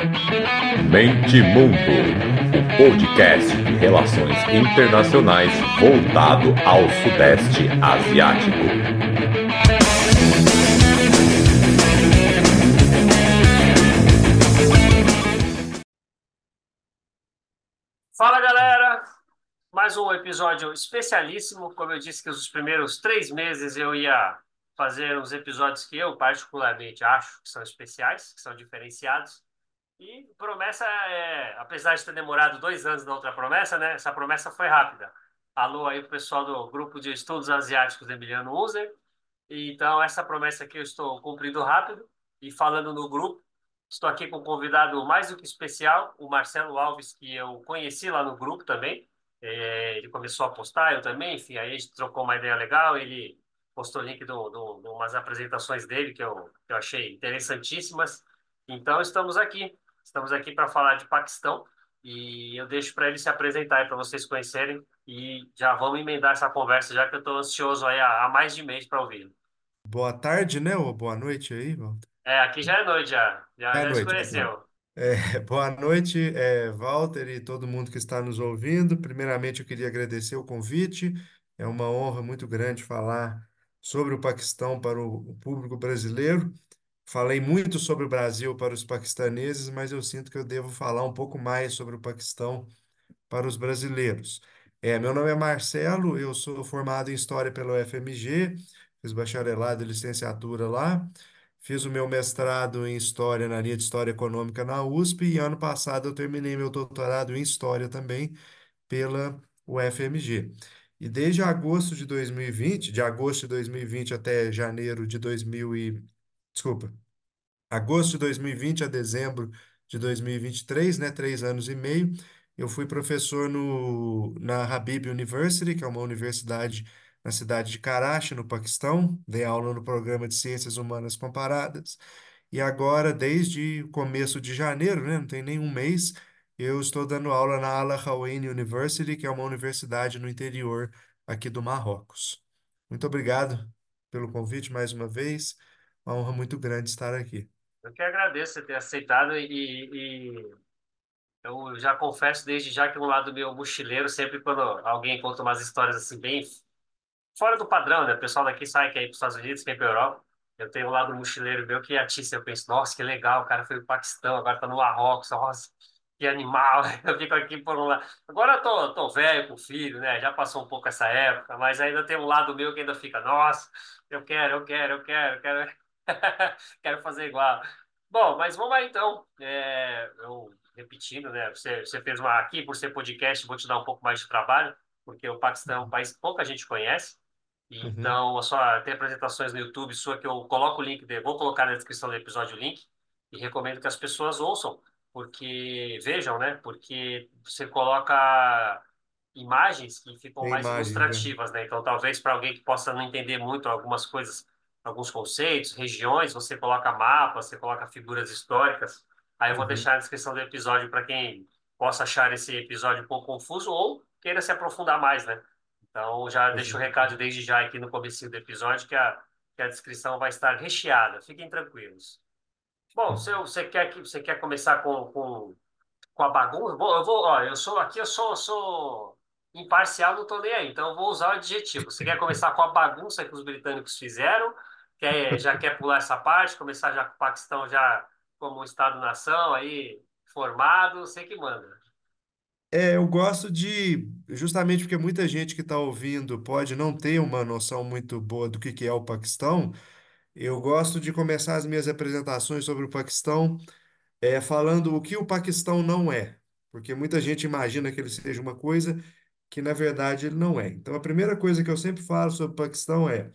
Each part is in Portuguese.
Mente Mundo, o podcast de relações internacionais voltado ao Sudeste Asiático. Fala galera, mais um episódio especialíssimo. Como eu disse que os primeiros três meses eu ia fazer os episódios que eu particularmente acho que são especiais, que são diferenciados. E promessa é, apesar de ter demorado dois anos na outra promessa, né? Essa promessa foi rápida. Alô aí pro pessoal do grupo de estudos asiáticos de Emiliano User. Então essa promessa aqui eu estou cumprindo rápido e falando no grupo. Estou aqui com um convidado mais do que especial, o Marcelo Alves, que eu conheci lá no grupo também. É, ele começou a postar, eu também, enfim, aí a gente trocou uma ideia legal. Ele postou o link de umas apresentações dele que eu, que eu achei interessantíssimas. Então, estamos aqui. Estamos aqui para falar de Paquistão e eu deixo para ele se apresentar para vocês conhecerem e já vamos emendar essa conversa, já que eu estou ansioso aí há, há, mais de mês para ouvir. Boa tarde, né? Ou boa noite aí, Walter? É, aqui já é noite, já. Já, é já noite, escureceu. É, boa noite, é, Walter e todo mundo que está nos ouvindo. Primeiramente, eu queria agradecer o convite. É uma honra muito grande falar sobre o Paquistão para o público brasileiro. Falei muito sobre o Brasil para os paquistaneses, mas eu sinto que eu devo falar um pouco mais sobre o Paquistão para os brasileiros. É, meu nome é Marcelo, eu sou formado em História pelo FMG, fiz bacharelado e licenciatura lá, fiz o meu mestrado em História na linha de História Econômica na USP e ano passado eu terminei meu doutorado em História também pela UFMG. E desde agosto de 2020, de agosto de 2020 até janeiro de 2000 e, desculpa, agosto de 2020 a dezembro de 2023, né, três anos e meio, eu fui professor no, na Habib University, que é uma universidade na cidade de Karachi, no Paquistão. Dei aula no programa de Ciências Humanas Comparadas. E agora, desde o começo de janeiro, né, não tem nenhum mês, eu estou dando aula na Al Hawain University, que é uma universidade no interior aqui do Marrocos. Muito obrigado pelo convite mais uma vez. Uma honra muito grande estar aqui. Eu que agradeço você ter aceitado e, e eu já confesso desde já que um lado meu mochileiro, sempre quando alguém conta umas histórias assim bem fora do padrão, né? O pessoal daqui sai, quer ir para os Estados Unidos, quer ir para a Europa. Eu tenho um lado mochileiro meu que atiça. Eu penso, nossa, que legal, o cara foi para o Paquistão, agora está no Marrocos, nossa, que animal. Eu fico aqui por um lado. Agora eu tô, tô velho com filho, né? Já passou um pouco essa época, mas ainda tem um lado meu que ainda fica, nossa, eu quero, eu quero, eu quero, eu quero, quero fazer igual. Bom, mas vamos lá então. É, eu repetindo, né? Você, você fez uma aqui por ser podcast, vou te dar um pouco mais de trabalho, porque o Paquistão é um país que pouca gente conhece. Uhum. Então, a sua, tem apresentações no YouTube sua que eu coloco o link, de, vou colocar na descrição do episódio o link, e recomendo que as pessoas ouçam, porque vejam, né? Porque você coloca imagens que ficam Tem mais imagens, né? ilustrativas, né? Então, talvez para alguém que possa não entender muito algumas coisas, alguns conceitos, regiões, você coloca mapas, você coloca figuras históricas. Aí eu vou Uhum. deixar na descrição do episódio para quem possa achar esse episódio um pouco confuso ou queira se aprofundar mais, né? Então, já deixo o recado desde já aqui no começo do episódio que a, que a descrição vai estar recheada. Fiquem tranquilos. Bom, se eu- você quer que você quer começar com, com, com a bagunça? Bom, eu vou, ó, eu sou aqui, eu sou, sou imparcial, não estou nem aí. Então, eu vou usar o adjetivo. Você quer começar com a bagunça que os britânicos fizeram? Quer, já quer pular essa parte? Começar já com o Paquistão já como um Estado-nação aí formado? Você que manda. É, eu gosto de, justamente porque muita gente que está ouvindo pode não ter uma noção muito boa do que que é o Paquistão, eu gosto de começar as minhas apresentações sobre o Paquistão é, falando o que o Paquistão não é, porque muita gente imagina que ele seja uma coisa que na verdade ele não é. Então, a primeira coisa que eu sempre falo sobre o Paquistão é: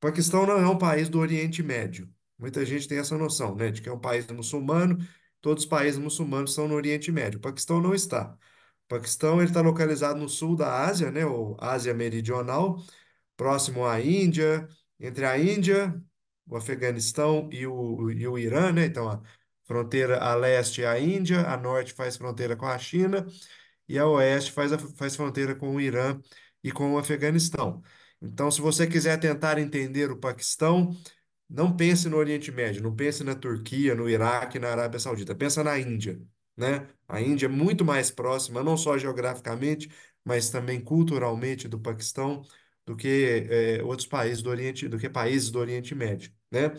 o Paquistão não é um país do Oriente Médio. Muita gente tem essa noção, né, de que é um país muçulmano, todos os países muçulmanos são no Oriente Médio. O Paquistão não está. O Paquistão está localizado no sul da Ásia, né, ou Ásia Meridional, próximo à Índia, entre a Índia, o Afeganistão e o, e o Irã, né? Então, a fronteira a leste é a Índia, a norte faz fronteira com a China e a oeste faz, a- faz fronteira com o Irã e com o Afeganistão. Então, se você quiser tentar entender o Paquistão, não pense no Oriente Médio, não pense na Turquia, no Iraque, na Arábia Saudita. Pensa na Índia, né? A Índia é muito mais próxima, não só geograficamente, mas também culturalmente do Paquistão do que eh, outros países do Oriente, do que países do Oriente Médio, né?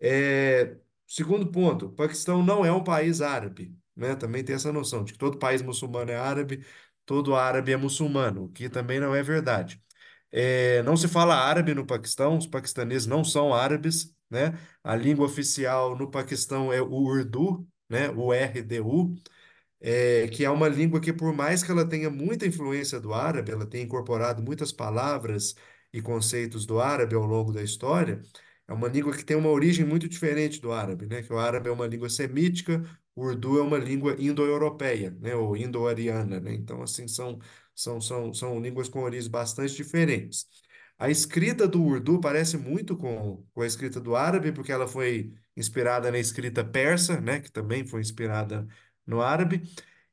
É, segundo ponto, o Paquistão não é um país árabe, né? Também tem essa noção de que todo país muçulmano é árabe, todo árabe é muçulmano, o que também não é verdade. É, não se fala árabe no Paquistão, os paquistaneses não são árabes, né? A língua oficial no Paquistão é o Urdu, né? O RDU é, que é uma língua que, por mais que ela tenha muita influência do árabe, ela tenha incorporado muitas palavras e conceitos do árabe ao longo da história, é uma língua que tem uma origem muito diferente do árabe, né? Que o árabe é uma língua semítica, o urdu é uma língua indo-europeia, né? Ou indo-ariana, né? Então, assim, são, são, são, são línguas com origens bastante diferentes. A escrita do urdu parece muito com, com a escrita do árabe, porque ela foi inspirada na escrita persa, né? Que também foi inspirada no árabe.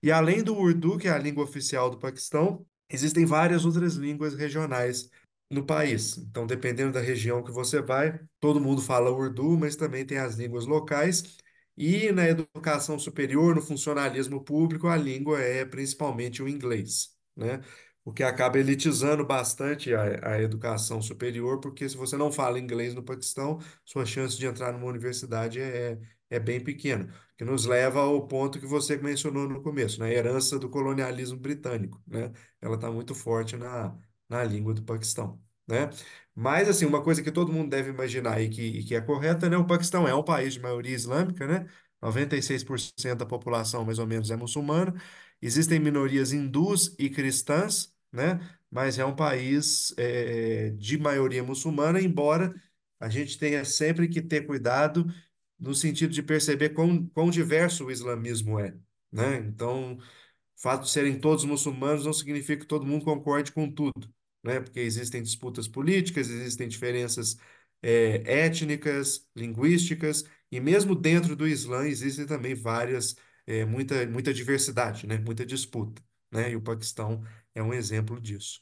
E além do urdu, que é a língua oficial do Paquistão, existem várias outras línguas regionais no país. Então, dependendo da região que você vai, todo mundo fala urdu, mas também tem as línguas locais. E na educação superior, no funcionalismo público, a língua é principalmente o inglês, né? O que acaba elitizando bastante a, a educação superior, porque se você não fala inglês no Paquistão, sua chance de entrar numa universidade é, é bem pequena que nos leva ao ponto que você mencionou no começo, na herança do colonialismo britânico, né? Ela está muito forte na, na língua do Paquistão, né? Mas, assim, uma coisa que todo mundo deve imaginar e que, e que é correta, né? O Paquistão é um país de maioria islâmica, né? 96% da população, mais ou menos, é muçulmana. Existem minorias hindus e cristãs, né? Mas é um país é, de maioria muçulmana, embora a gente tenha sempre que ter cuidado no sentido de perceber quão, quão diverso o islamismo é, né? Então, o fato de serem todos muçulmanos não significa que todo mundo concorde com tudo, né? Porque existem disputas políticas, existem diferenças é, étnicas, linguísticas, e mesmo dentro do Islã existem também várias, é, muita, muita diversidade, né? Muita disputa, né? E o Paquistão é um exemplo disso.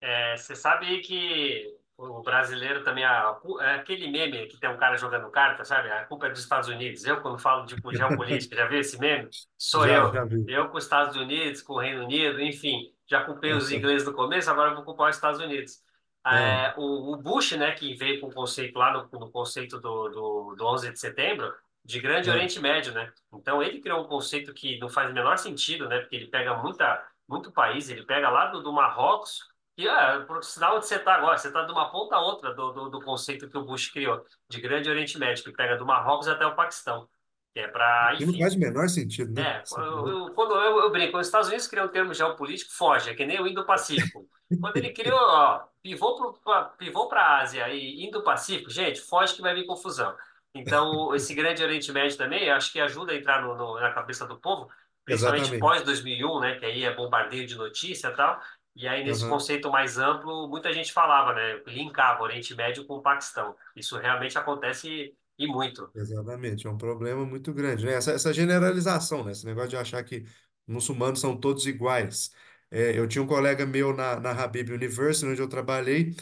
É, você sabe que o brasileiro também, a, é aquele meme que tem um cara jogando carta, sabe? A culpa é dos Estados Unidos. Eu, quando falo de geopolítica, já viu esse meme? Sou Já, eu. já vi. Eu com os Estados Unidos, com o Reino Unido, enfim. Já culpei os ingleses no começo, agora vou culpar os Estados Unidos. aham, É, o, o Bush, né, que veio com o conceito lá no, no conceito do, do, do 11 de setembro, de Grande aham. Oriente Médio, né? Então ele criou um conceito que não faz o menor sentido, né? Porque ele pega muita, muito país, ele pega lá do, do Marrocos e é, por sinal onde você está agora, você está de uma ponta a outra do, do, do conceito que o Bush criou, de Grande Oriente Médio, que pega do Marrocos até o Paquistão, que é para, não faz o menor sentido, né? É, eu, quando eu, eu brinco, os Estados Unidos criam um termo geopolítico, foge, é que nem o Indo-Pacífico. Quando ele criou, ó, pivô para a Ásia e Indo-Pacífico, gente, foge que vai vir confusão. Então, esse Grande Oriente Médio também, acho que ajuda a entrar no, no- na cabeça do povo, principalmente pós Exatamente. 2001, né, que aí é bombardeio de notícia e tal. E aí, nesse Aham. conceito mais amplo, muita gente falava, né, linkava Oriente Médio com o Paquistão. Isso realmente acontece e muito. Exatamente, é um problema muito grande, né? Essa, essa generalização, né? Esse negócio de achar que muçulmanos são todos iguais. É, eu tinha um colega meu na, na Habib University, onde eu trabalhei,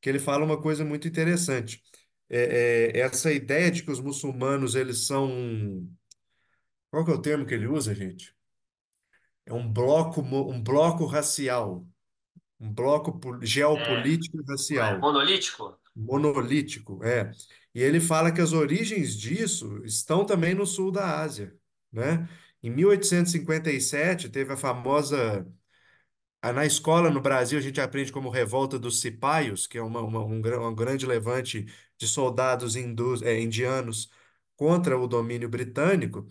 que ele fala uma coisa muito interessante. É, é, essa ideia de que os muçulmanos, eles são... Qual que é o termo que ele usa, gente? É um bloco, um bloco racial, um bloco po- É, geopolítico e é racial. monolítico? Monolítico, é. E ele fala que as origens disso estão também no sul da Ásia, né? Em 1857 teve a famosa Na escola no Brasil a gente aprende como Revolta dos Cipaios, que é uma, uma- um, um grande levante de soldados hindus, eh, indianos contra o domínio britânico.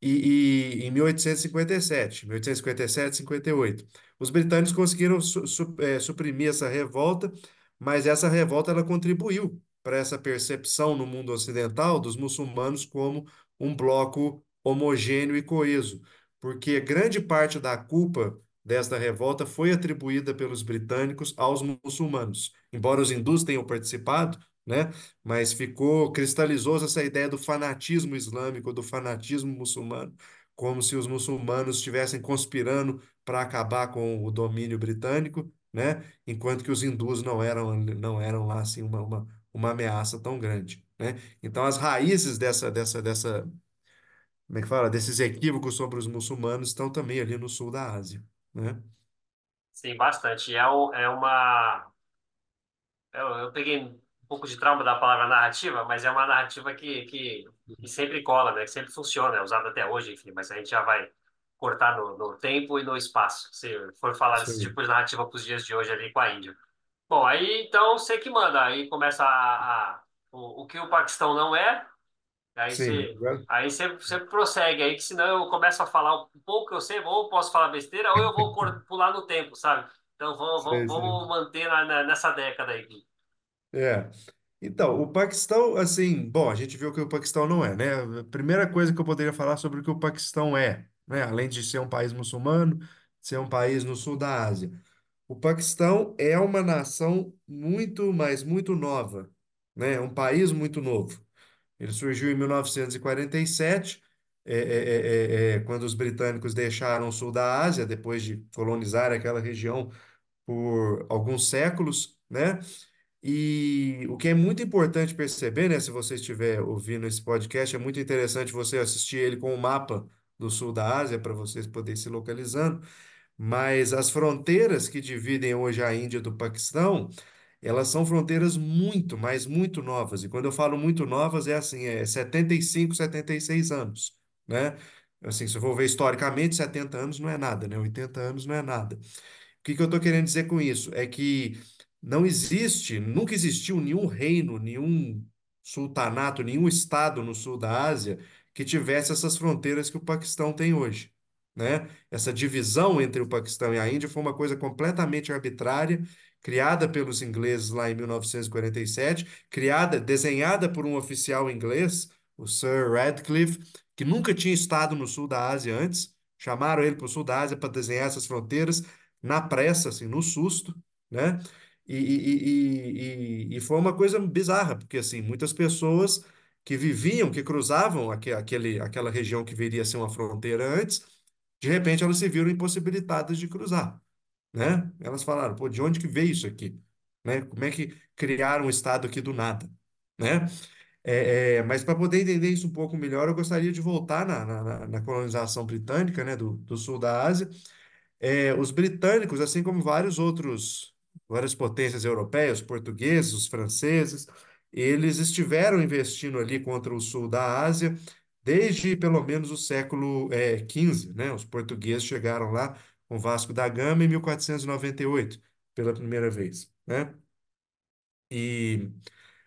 E, e em 1857, 1857, 58, os britânicos conseguiram su- su- eh, suprimir essa revolta, mas essa revolta ela contribuiu para essa percepção no mundo ocidental dos muçulmanos como um bloco homogêneo e coeso, porque grande parte da culpa desta revolta foi atribuída pelos britânicos aos muçulmanos. Embora os hindus tenham participado, né? Mas ficou, cristalizou essa ideia do fanatismo islâmico, do fanatismo muçulmano, como se os muçulmanos estivessem conspirando para acabar com o domínio britânico, né? Enquanto que os hindus não eram, não eram lá assim uma, uma, uma ameaça tão grande. né? Então, as raízes dessa, dessa, dessa, como é que fala? Desses equívocos sobre os muçulmanos estão também ali no sul da Ásia, né? Sim, bastante. É, um- é uma. Eu, eu peguei um pouco de trauma da palavra narrativa, mas é uma narrativa que, que, que sempre cola, né? Que sempre funciona, é usada até hoje, enfim, mas a gente já vai cortar no, no tempo e no espaço, se for falar desse tipo de narrativa para os dias de hoje ali com a Índia. Bom, aí então você que manda, aí começa a, a- o, o que o Paquistão não é, aí Sim, você, aí você, você prossegue aí, que senão eu começo a falar um pouco que eu sei, ou posso falar besteira, ou eu vou pular no tempo, sabe? Então vamos, vamos, vamos manter na, na- nessa década aí. É. Então, o Paquistão, assim, bom, a gente viu que o Paquistão não é, né? A primeira coisa que eu poderia falar sobre o que o Paquistão é, né? Além de ser um país muçulmano, ser um país no sul da Ásia. O Paquistão é uma nação muito, mas muito nova, né? É um país muito novo. Ele surgiu em 1947, é, é, é, é, é, quando os britânicos deixaram o sul da Ásia, depois de colonizar aquela região por alguns séculos, né? E o que é muito importante perceber, né, se você estiver ouvindo esse podcast, é muito interessante você assistir ele com o mapa do sul da Ásia para vocês poderem se localizando. Mas as fronteiras que dividem hoje a Índia do Paquistão, elas são fronteiras muito, mas muito novas. E quando eu falo muito novas, é assim, é 75, 76 anos, né? Assim, se eu for ver historicamente, 70 anos não é nada, né? 80 anos não é nada. O que que eu estou querendo dizer com isso? É que não existe, nunca existiu nenhum reino, nenhum sultanato, nenhum estado no sul da Ásia que tivesse essas fronteiras que o Paquistão tem hoje, né? Essa divisão entre o Paquistão e a Índia foi uma coisa completamente arbitrária, criada pelos ingleses lá em 1947, criada, desenhada por um oficial inglês, o Sir Radcliffe, que nunca tinha estado no sul da Ásia antes. Chamaram ele para o sul da Ásia para desenhar essas fronteiras na pressa, assim, no susto, né? E, e, e, e, foi uma coisa bizarra, porque assim, muitas pessoas que viviam, que cruzavam aque- aquele, aquela região que viria a ser uma fronteira antes, de repente elas se viram impossibilitadas de cruzar, né? Elas falaram, pô, de onde que veio isso aqui? Né? Como é que criaram um estado aqui do nada? Né? É, é, mas para poder entender isso um pouco melhor, eu gostaria de voltar na, na, na- colonização britânica, né, do, do sul da Ásia, é, os britânicos, assim como vários outros, várias potências europeias, portugueses, os franceses, eles estiveram investindo ali contra o sul da Ásia desde pelo menos o século é, XV, né? Os portugueses chegaram lá com Vasco da Gama em 1498, pela primeira vez, né? E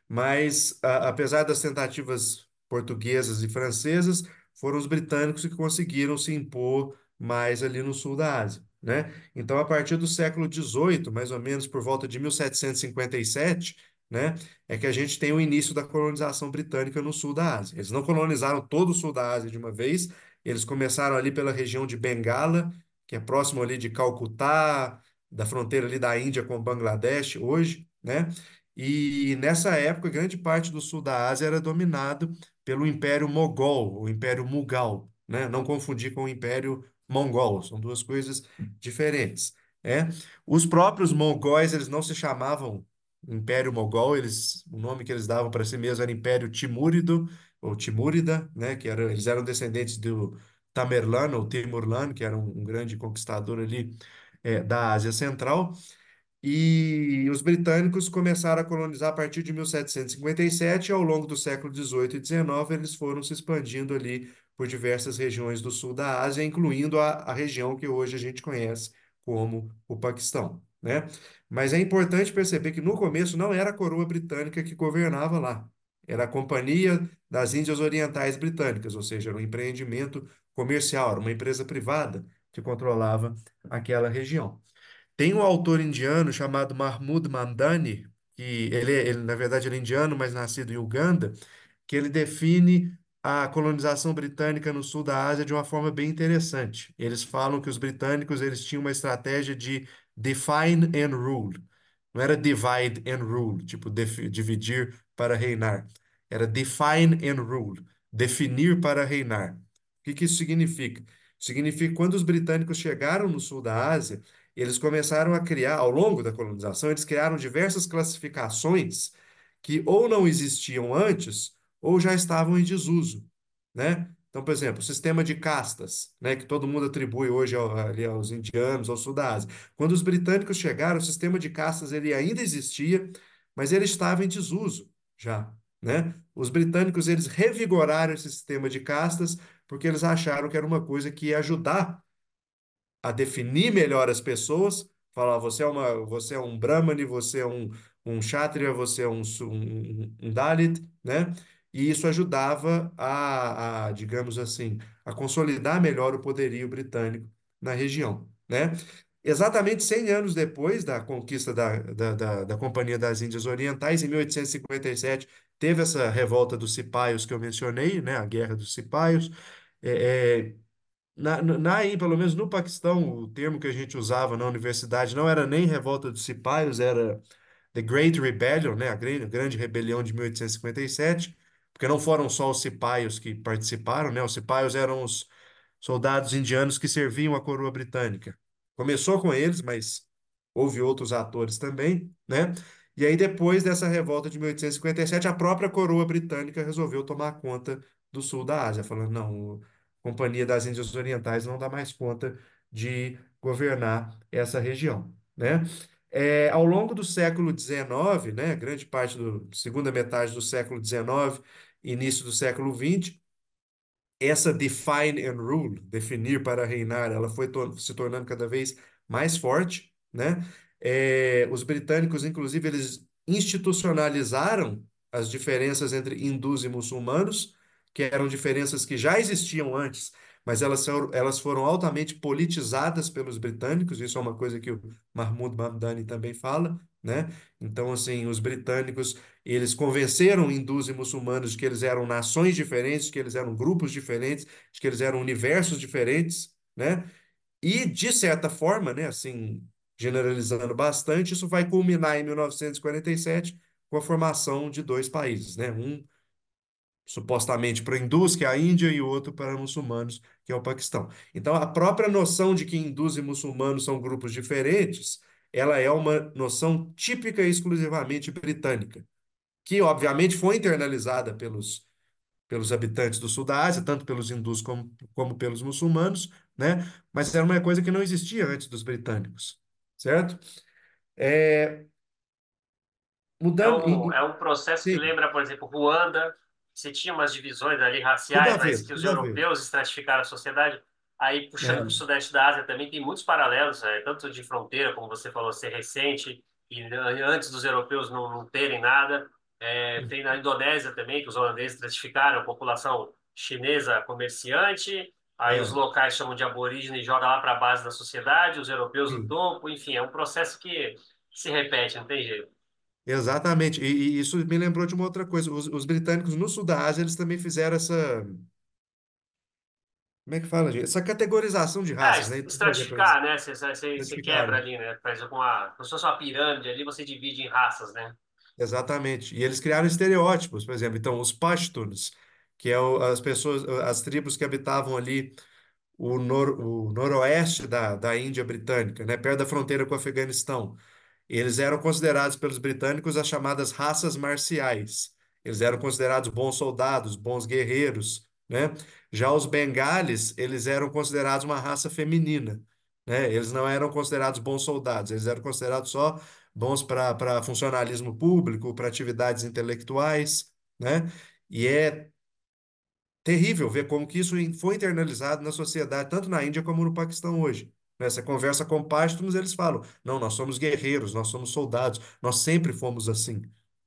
mas, a- apesar das tentativas portuguesas e francesas, foram os britânicos que conseguiram se impor mais ali no sul da Ásia, né? Então, a partir do século XVIII, mais ou menos por volta de 1757, né, é que a gente tem o início da colonização britânica no sul da Ásia. Eles não colonizaram todo o sul da Ásia de uma vez, eles começaram ali pela região de Bengala, que é próximo ali de Calcutá, da fronteira ali da Índia com Bangladesh hoje, né? E nessa época, grande parte do sul da Ásia era dominado pelo Império Mogol, o Império Mughal, né? Não confundir com o Império Mongol, são duas coisas diferentes, né? Os próprios mongóis, eles não se chamavam Império Mogol, eles, o nome que eles davam para si mesmo era Império Timúrido, ou Timúrida, né? Que era, eles eram descendentes do Tamerlano, ou Timurlano, que era um, um grande conquistador ali, eh, da Ásia Central. E os britânicos começaram a colonizar a partir de 1757 e ao longo do século XVIII e XIX eles foram se expandindo ali por diversas regiões do sul da Ásia, incluindo a, a região que hoje a gente conhece como o Paquistão, né? Mas é importante perceber que no começo não era a coroa britânica que governava lá, era a Companhia das Índias Orientais Britânicas, ou seja, era um empreendimento comercial, era uma empresa privada que controlava aquela região. Tem um autor indiano chamado Mahmud Mamdani, que ele, ele, na verdade, ele é indiano, mas nascido em Uganda, que ele define a colonização britânica no sul da Ásia de uma forma bem interessante. Eles falam que os britânicos eles tinham uma estratégia de define and rule. Não era divide and rule, tipo dividir para reinar. Era define and rule, definir para reinar. Que que isso significa? Significa que quando os britânicos chegaram no sul da Ásia, eles começaram a criar, ao longo da colonização, eles criaram diversas classificações que ou não existiam antes ou já estavam em desuso, né? Então, por exemplo, o sistema de castas, né, que todo mundo atribui hoje ao, ali aos indianos, ao sul da Ásia. Quando os britânicos chegaram, o sistema de castas ele ainda existia, mas ele estava em desuso já, né? Os britânicos eles revigoraram esse sistema de castas porque eles acharam que era uma coisa que ia ajudar a definir melhor as pessoas, falar, você é uma, você é um Brahmani, você é um, um Kshatriya, você é um, um, um Dalit, né? E isso ajudava a, a, digamos assim, a consolidar melhor o poderio britânico na região, né? Exatamente 100 anos depois da conquista da, da, da, da Companhia das Índias Orientais, em 1857, teve essa revolta dos cipaios que eu mencionei, né? A Guerra dos Cipaios. É, é, na, na, pelo menos no Paquistão, o termo que a gente usava na universidade não era nem revolta dos cipaios, era The Great Rebellion, né? A grande, grande rebelião de 1857, porque não foram só os cipaios que participaram, né? Os cipaios eram os soldados indianos que serviam a coroa britânica. Começou com eles, mas houve outros atores também, né? E aí, depois dessa revolta de 1857, a própria coroa britânica resolveu tomar conta do sul da Ásia, falando: não, Companhia das Índias Orientais não dá mais conta de governar essa região, né? É, ao longo do século XIX, né, grande parte da segunda metade do século XIX, início do século XX, essa define and rule, definir para reinar, ela foi to se tornando cada vez mais forte, né? É, os britânicos, inclusive, eles institucionalizaram as diferenças entre hindus e muçulmanos, que eram diferenças que já existiam antes, mas elas, são, elas foram altamente politizadas pelos britânicos, isso é uma coisa que o Mahmoud Mamdani também fala, né? Então, assim, os britânicos, eles convenceram hindus e muçulmanos de que eles eram nações diferentes, de que eles eram grupos diferentes, de que eles eram universos diferentes, né? E, de certa forma, né, assim, generalizando bastante, isso vai culminar em 1947 com a formação de dois países, né? Um supostamente para hindus, que é a Índia, e o outro para muçulmanos, que é o Paquistão. Então, a própria noção de que hindus e muçulmanos são grupos diferentes, ela é uma noção típica e exclusivamente britânica, que obviamente foi internalizada pelos, pelos habitantes do sul da Ásia, tanto pelos hindus como, como pelos muçulmanos, né? Mas era uma coisa que não existia antes dos britânicos, certo? É... É Mudando. um, é um processo que Sim, lembra, por exemplo, Ruanda, você tinha umas divisões ali raciais, mas ver, que os ver. europeus estratificaram a sociedade. Aí, puxando para o É, Sudeste da Ásia também, tem muitos paralelos, é, tanto de fronteira, como você falou, ser recente, e antes dos europeus não, não terem nada. É, tem na Indonésia também, que os holandeses estratificaram a população chinesa comerciante, aí os é, locais chamam de aborígene e jogam lá para a base da sociedade, os europeus no topo, enfim, é um processo que se repete, não tem jeito. Exatamente. E, e isso me lembrou de uma outra coisa. Os, os britânicos no sul da Ásia, eles também fizeram essa. Como é que fala, gente? Essa categorização de É, raças, né? Por exemplo, eles estratificar, né? Você, você, você quebra identificaram. ali, né? Faz uma, como se fosse uma pirâmide ali, você divide em raças, né? Exatamente. E eles criaram estereótipos, por exemplo. Então, os Pashtuns, que é o- as pessoas, as tribos que habitavam ali o, nor, o noroeste da, da Índia britânica, né? Perto da fronteira com o Afeganistão. Eles eram considerados pelos britânicos as chamadas raças marciais. Eles eram considerados bons soldados, bons guerreiros, né? Já os bengales, eles eram considerados uma raça feminina, né? Eles não eram considerados bons soldados, eles eram considerados só bons para funcionalismo público, para atividades intelectuais, né? E é terrível ver como que isso foi internalizado na sociedade, tanto na Índia como no Paquistão hoje. Nessa conversa com pashtuns, eles falam: não, nós somos guerreiros, nós somos soldados, nós sempre fomos assim,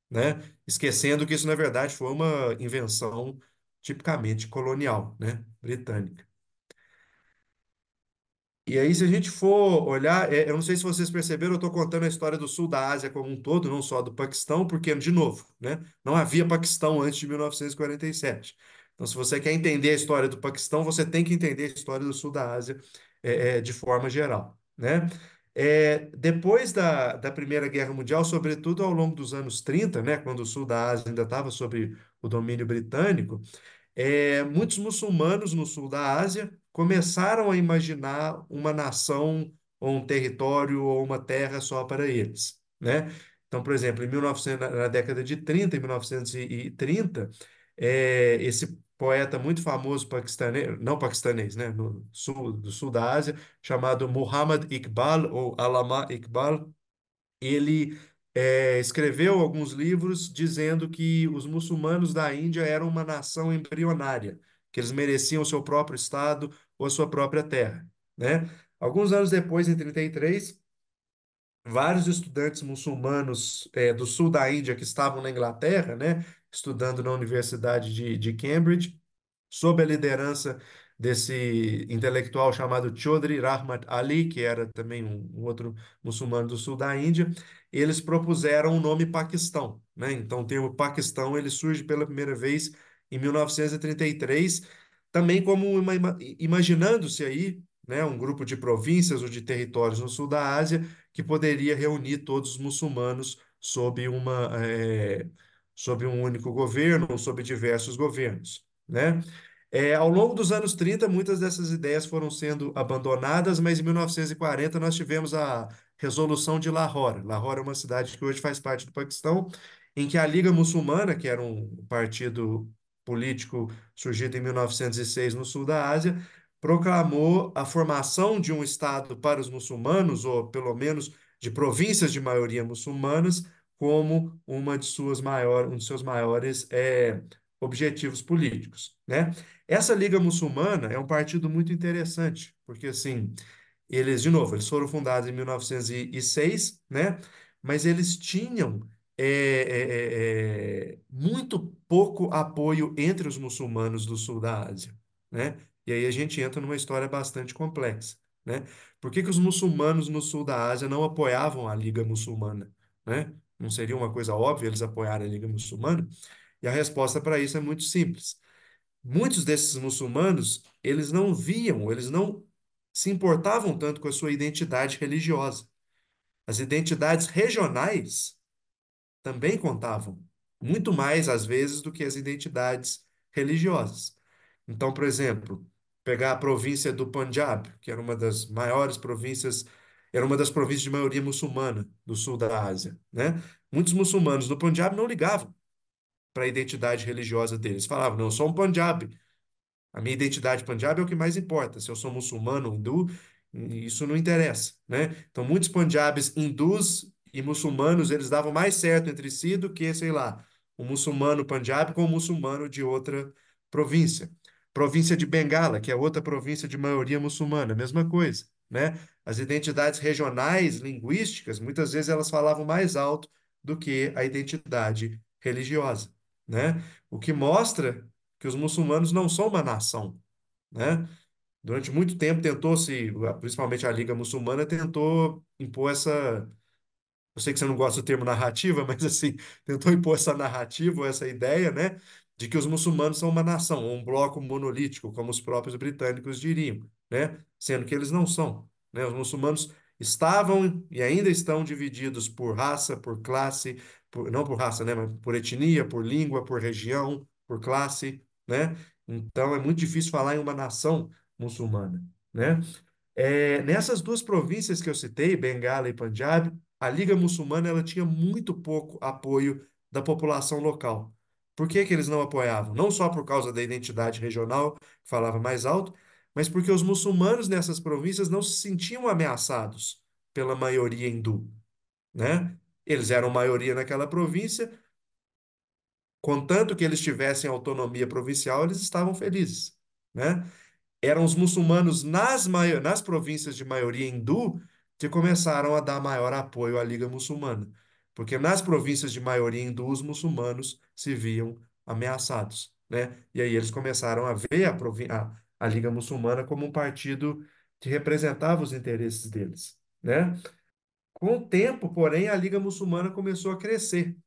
né? Esquecendo que isso, na verdade, foi uma invenção tipicamente colonial, né? Britânica. E aí, se a gente for olhar, é, eu não sei se vocês perceberam, eu estou contando a história do sul da Ásia como um todo, não só do Paquistão, porque, de novo, né, não havia Paquistão antes de 1947. Então, se você quer entender a história do Paquistão, você tem que entender a história do sul da Ásia, é, é, de forma geral, né? É, depois da, da Primeira Guerra Mundial, sobretudo ao longo dos anos 30, né, quando o sul da Ásia ainda estava sob o domínio britânico, é, muitos muçulmanos no sul da Ásia começaram a imaginar uma nação ou um território ou uma terra só para eles, né? Então, por exemplo, em 1900, na década de 30, em 1930, é, esse poeta muito famoso paquistanês, não paquistanês, né, no sul, do sul da Ásia, chamado Muhammad Iqbal ou Allama Iqbal, ele é, escreveu alguns livros dizendo que os muçulmanos da Índia eram uma nação embrionária, que eles mereciam o seu próprio estado ou a sua própria terra, né? Alguns anos depois, em 33, vários estudantes muçulmanos é, do sul da Índia que estavam na Inglaterra, né, estudando na Universidade de, de Cambridge, sob a liderança desse intelectual chamado Chaudhry Rahmat Ali, que era também um, outro muçulmano do sul da Índia, eles propuseram o nome Paquistão, né? Então o termo Paquistão ele surge pela primeira vez em 1933, também como uma, ima- imaginando-se aí, né, um grupo de províncias ou de territórios no sul da Ásia que poderia reunir todos os muçulmanos sob uma, eh, sob um único governo ou sob diversos governos, né? É, ao longo dos anos 30, muitas dessas ideias foram sendo abandonadas, mas em 1940 nós tivemos a Resolução de Lahore. Lahore é uma cidade que hoje faz parte do Paquistão, em que a Liga Muçulmana, que era um partido político surgido em 1906 no sul da Ásia, proclamou a formação de um Estado para os muçulmanos, ou pelo menos de províncias de maioria muçulmanas, como uma de suas maiores, um de seus maiores eh, objetivos políticos, né? Essa Liga Muçulmana é um partido muito interessante, porque assim, eles, de novo, eles foram fundados em 1906, né? Mas eles tinham é, é, é, é, muito pouco apoio entre os muçulmanos do sul da Ásia, né? E aí a gente entra numa história bastante complexa, né? Por que que os muçulmanos no sul da Ásia não apoiavam a Liga Muçulmana, né? Não seria uma coisa óbvia eles apoiarem a Liga Muçulmana? E a resposta para isso é muito simples. Muitos desses muçulmanos, eles não viam, eles não se importavam tanto com a sua identidade religiosa. As identidades regionais também contavam, muito mais às vezes do que as identidades religiosas. Então, por exemplo, pegar a província do Punjab, que era uma das maiores províncias, era uma das províncias de maioria muçulmana do sul da Ásia, né? Muitos muçulmanos do Punjab não ligavam para a identidade religiosa deles. Falavam, não, eu sou um Punjab, a minha identidade Punjab é o que mais importa. Se eu sou muçulmano, hindu, isso não interessa, né? Então, muitos Punjabis hindus e muçulmanos, eles davam mais certo entre si do que, sei lá, um muçulmano Punjab com um muçulmano de outra província. Província de Bengala, que é outra província de maioria muçulmana, mesma coisa, né? As identidades regionais, linguísticas, muitas vezes elas falavam mais alto do que a identidade religiosa, né? O que mostra que os muçulmanos não são uma nação, né? Durante muito tempo tentou-se, principalmente a Liga Muçulmana, tentou impor essa. Eu sei que você não gosta do termo narrativa, mas assim, tentou impor essa narrativa, essa ideia, né, de que os muçulmanos são uma nação, um bloco monolítico, como os próprios britânicos diriam, né, sendo que eles não são, né? Os muçulmanos estavam e ainda estão divididos por raça, por classe, por, não por raça, né, mas por etnia, por língua, por região, por classe, né? Então é muito difícil falar em uma nação muçulmana, né? É, nessas duas províncias que eu citei, Bengala e Punjab, a Liga Muçulmana ela tinha muito pouco apoio da população local. Por que que eles não apoiavam? Não só por causa da identidade regional, que falava mais alto, mas porque os muçulmanos nessas províncias não se sentiam ameaçados pela maioria hindu, né? Eles eram maioria naquela província, contanto que eles tivessem autonomia provincial, eles estavam felizes, né? Eram os muçulmanos nas, nas províncias de maioria hindu que começaram a dar maior apoio à Liga Muçulmana, porque nas províncias de maioria hindu, os muçulmanos se viam ameaçados, né? E aí eles começaram a ver a, a, Liga Muçulmana como um partido que representava os interesses deles, né? Com o tempo, porém, a Liga Muçulmana começou a crescer,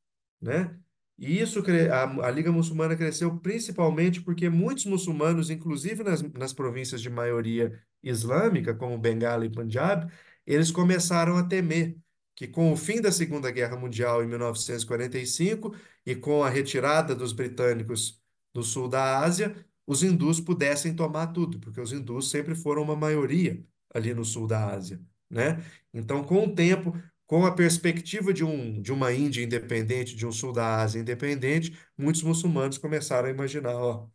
né? E isso, a, a Liga Muçulmana cresceu principalmente porque muitos muçulmanos, inclusive nas, nas províncias de maioria islâmica, como Bengala e Punjab, eles começaram a temer que com o fim da Segunda Guerra Mundial em 1945 e quarenta e cinco e com a retirada dos britânicos do sul da Ásia, os hindus pudessem tomar tudo, porque os hindus sempre foram uma maioria ali no sul da Ásia, né? Então, com o tempo, com a perspectiva de, um, de uma Índia independente, de um sul da Ásia independente, muitos muçulmanos começaram a imaginar, ó,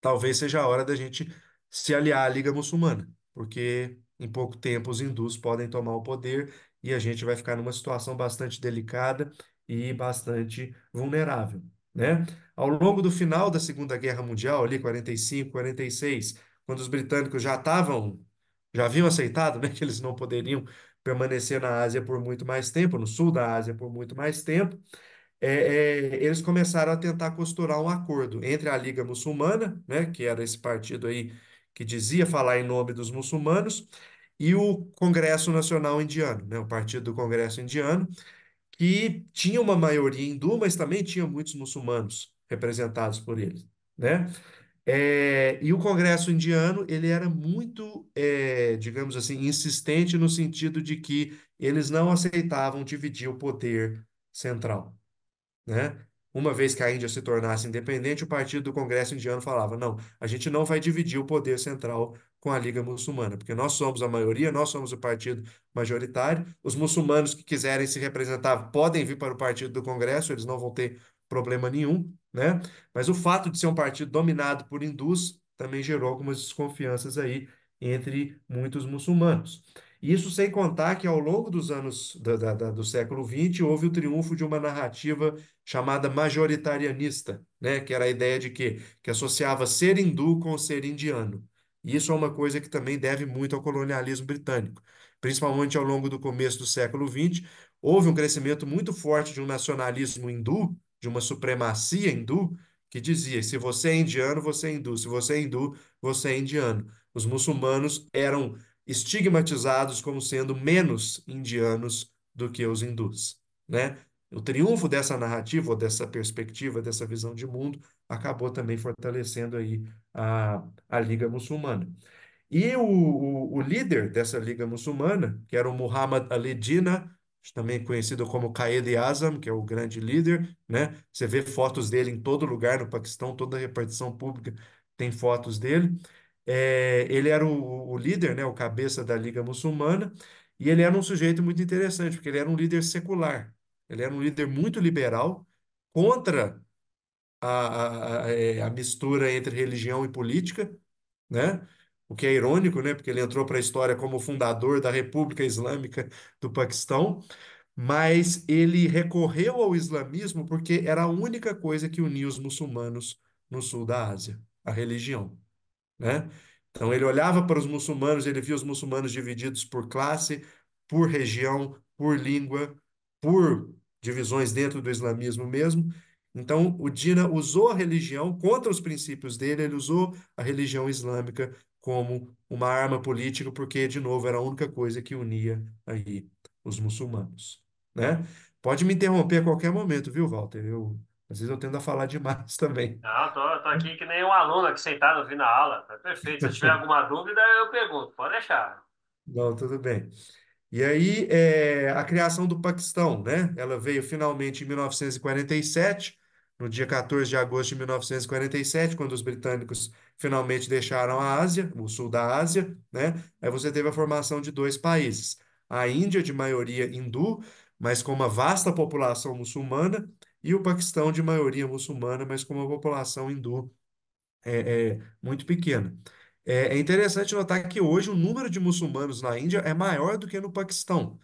talvez seja a hora da gente se aliar à Liga Muçulmana, porque em pouco tempo os hindus podem tomar o poder e a gente vai ficar numa situação bastante delicada e bastante vulnerável, né? Ao longo do final da Segunda Guerra Mundial, ali 45, 46, quando os britânicos já estavam, já haviam aceitado, né, que eles não poderiam permanecer na Ásia por muito mais tempo, no sul da Ásia por muito mais tempo, é, é, eles começaram a tentar costurar um acordo entre a Liga Muçulmana, né, que era esse partido aí que dizia falar em nome dos muçulmanos, e o Congresso Nacional Indiano, né, o Partido do Congresso Indiano, que tinha uma maioria hindu, mas também tinha muitos muçulmanos representados por eles, né? É, e o Congresso indiano, ele era muito, é, digamos assim, insistente no sentido de que eles não aceitavam dividir o poder central né? Uma vez que a Índia se tornasse independente, o partido do Congresso indiano falava: não, a gente não vai dividir o poder central com a Liga Muçulmana, porque nós somos a maioria, nós somos o partido majoritário. Os muçulmanos que quiserem se representar podem vir para o partido do Congresso, eles não vão ter problema nenhum, né? Mas o fato de ser um partido dominado por hindus também gerou algumas desconfianças aí entre muitos muçulmanos. Isso sem contar que ao longo dos anos da, da, da, do século XX houve o triunfo de uma narrativa chamada majoritarianista, né? que era a ideia de que, que associava ser hindu com ser indiano. E isso é uma coisa que também deve muito ao colonialismo britânico. Principalmente ao longo do começo do século XX, houve um crescimento muito forte de um nacionalismo hindu, de uma supremacia hindu, que dizia: se você é indiano, você é hindu, se você é hindu, você é indiano. Os muçulmanos eram estigmatizados como sendo menos indianos do que os hindus, né? O triunfo dessa narrativa, ou dessa perspectiva, dessa visão de mundo, acabou também fortalecendo aí a, a Liga Muçulmana. E o, o, o líder dessa Liga Muçulmana, que era o Muhammad Ali Jinnah, também conhecido como Qaed-e-Azam, que é o grande líder, né? Você vê fotos dele em todo lugar no Paquistão, toda a repartição pública tem fotos dele. É, ele era o, o líder, né, o cabeça da Liga Muçulmana, e ele era um sujeito muito interessante, porque ele era um líder secular. Ele era um líder muito liberal, contra a, a, é, a mistura entre religião e política, né? O que é irônico, né? Porque ele entrou para a história como fundador da República Islâmica do Paquistão, mas ele recorreu ao islamismo porque era a única coisa que unia os muçulmanos no sul da Ásia, a religião né? Então ele olhava para os muçulmanos, ele via os muçulmanos divididos por classe, por região, por língua, por divisões dentro do islamismo mesmo. Então o Dina usou a religião contra os princípios dele, ele usou a religião islâmica como uma arma política, porque de novo era a única coisa que unia aí os muçulmanos, né? Pode me interromper a qualquer momento, viu, Walter? Eu às vezes eu tendo a falar demais também. Não, tô, tô aqui que nem um aluno aqui sentado ouvindo a aula. Tá perfeito. Se tiver alguma dúvida, eu pergunto. Pode deixar. Não, tudo bem. E aí, é, a criação do Paquistão, né? Ela veio finalmente em 1947, no dia 14 de agosto de 1947, quando os britânicos finalmente deixaram a Ásia, o sul da Ásia, né? Aí você teve a formação de dois países. A Índia, de maioria hindu, mas com uma vasta população muçulmana, e o Paquistão de maioria muçulmana, mas com uma população hindu é, é muito pequena. É, é interessante notar que hoje o número de muçulmanos na Índia é maior do que no Paquistão.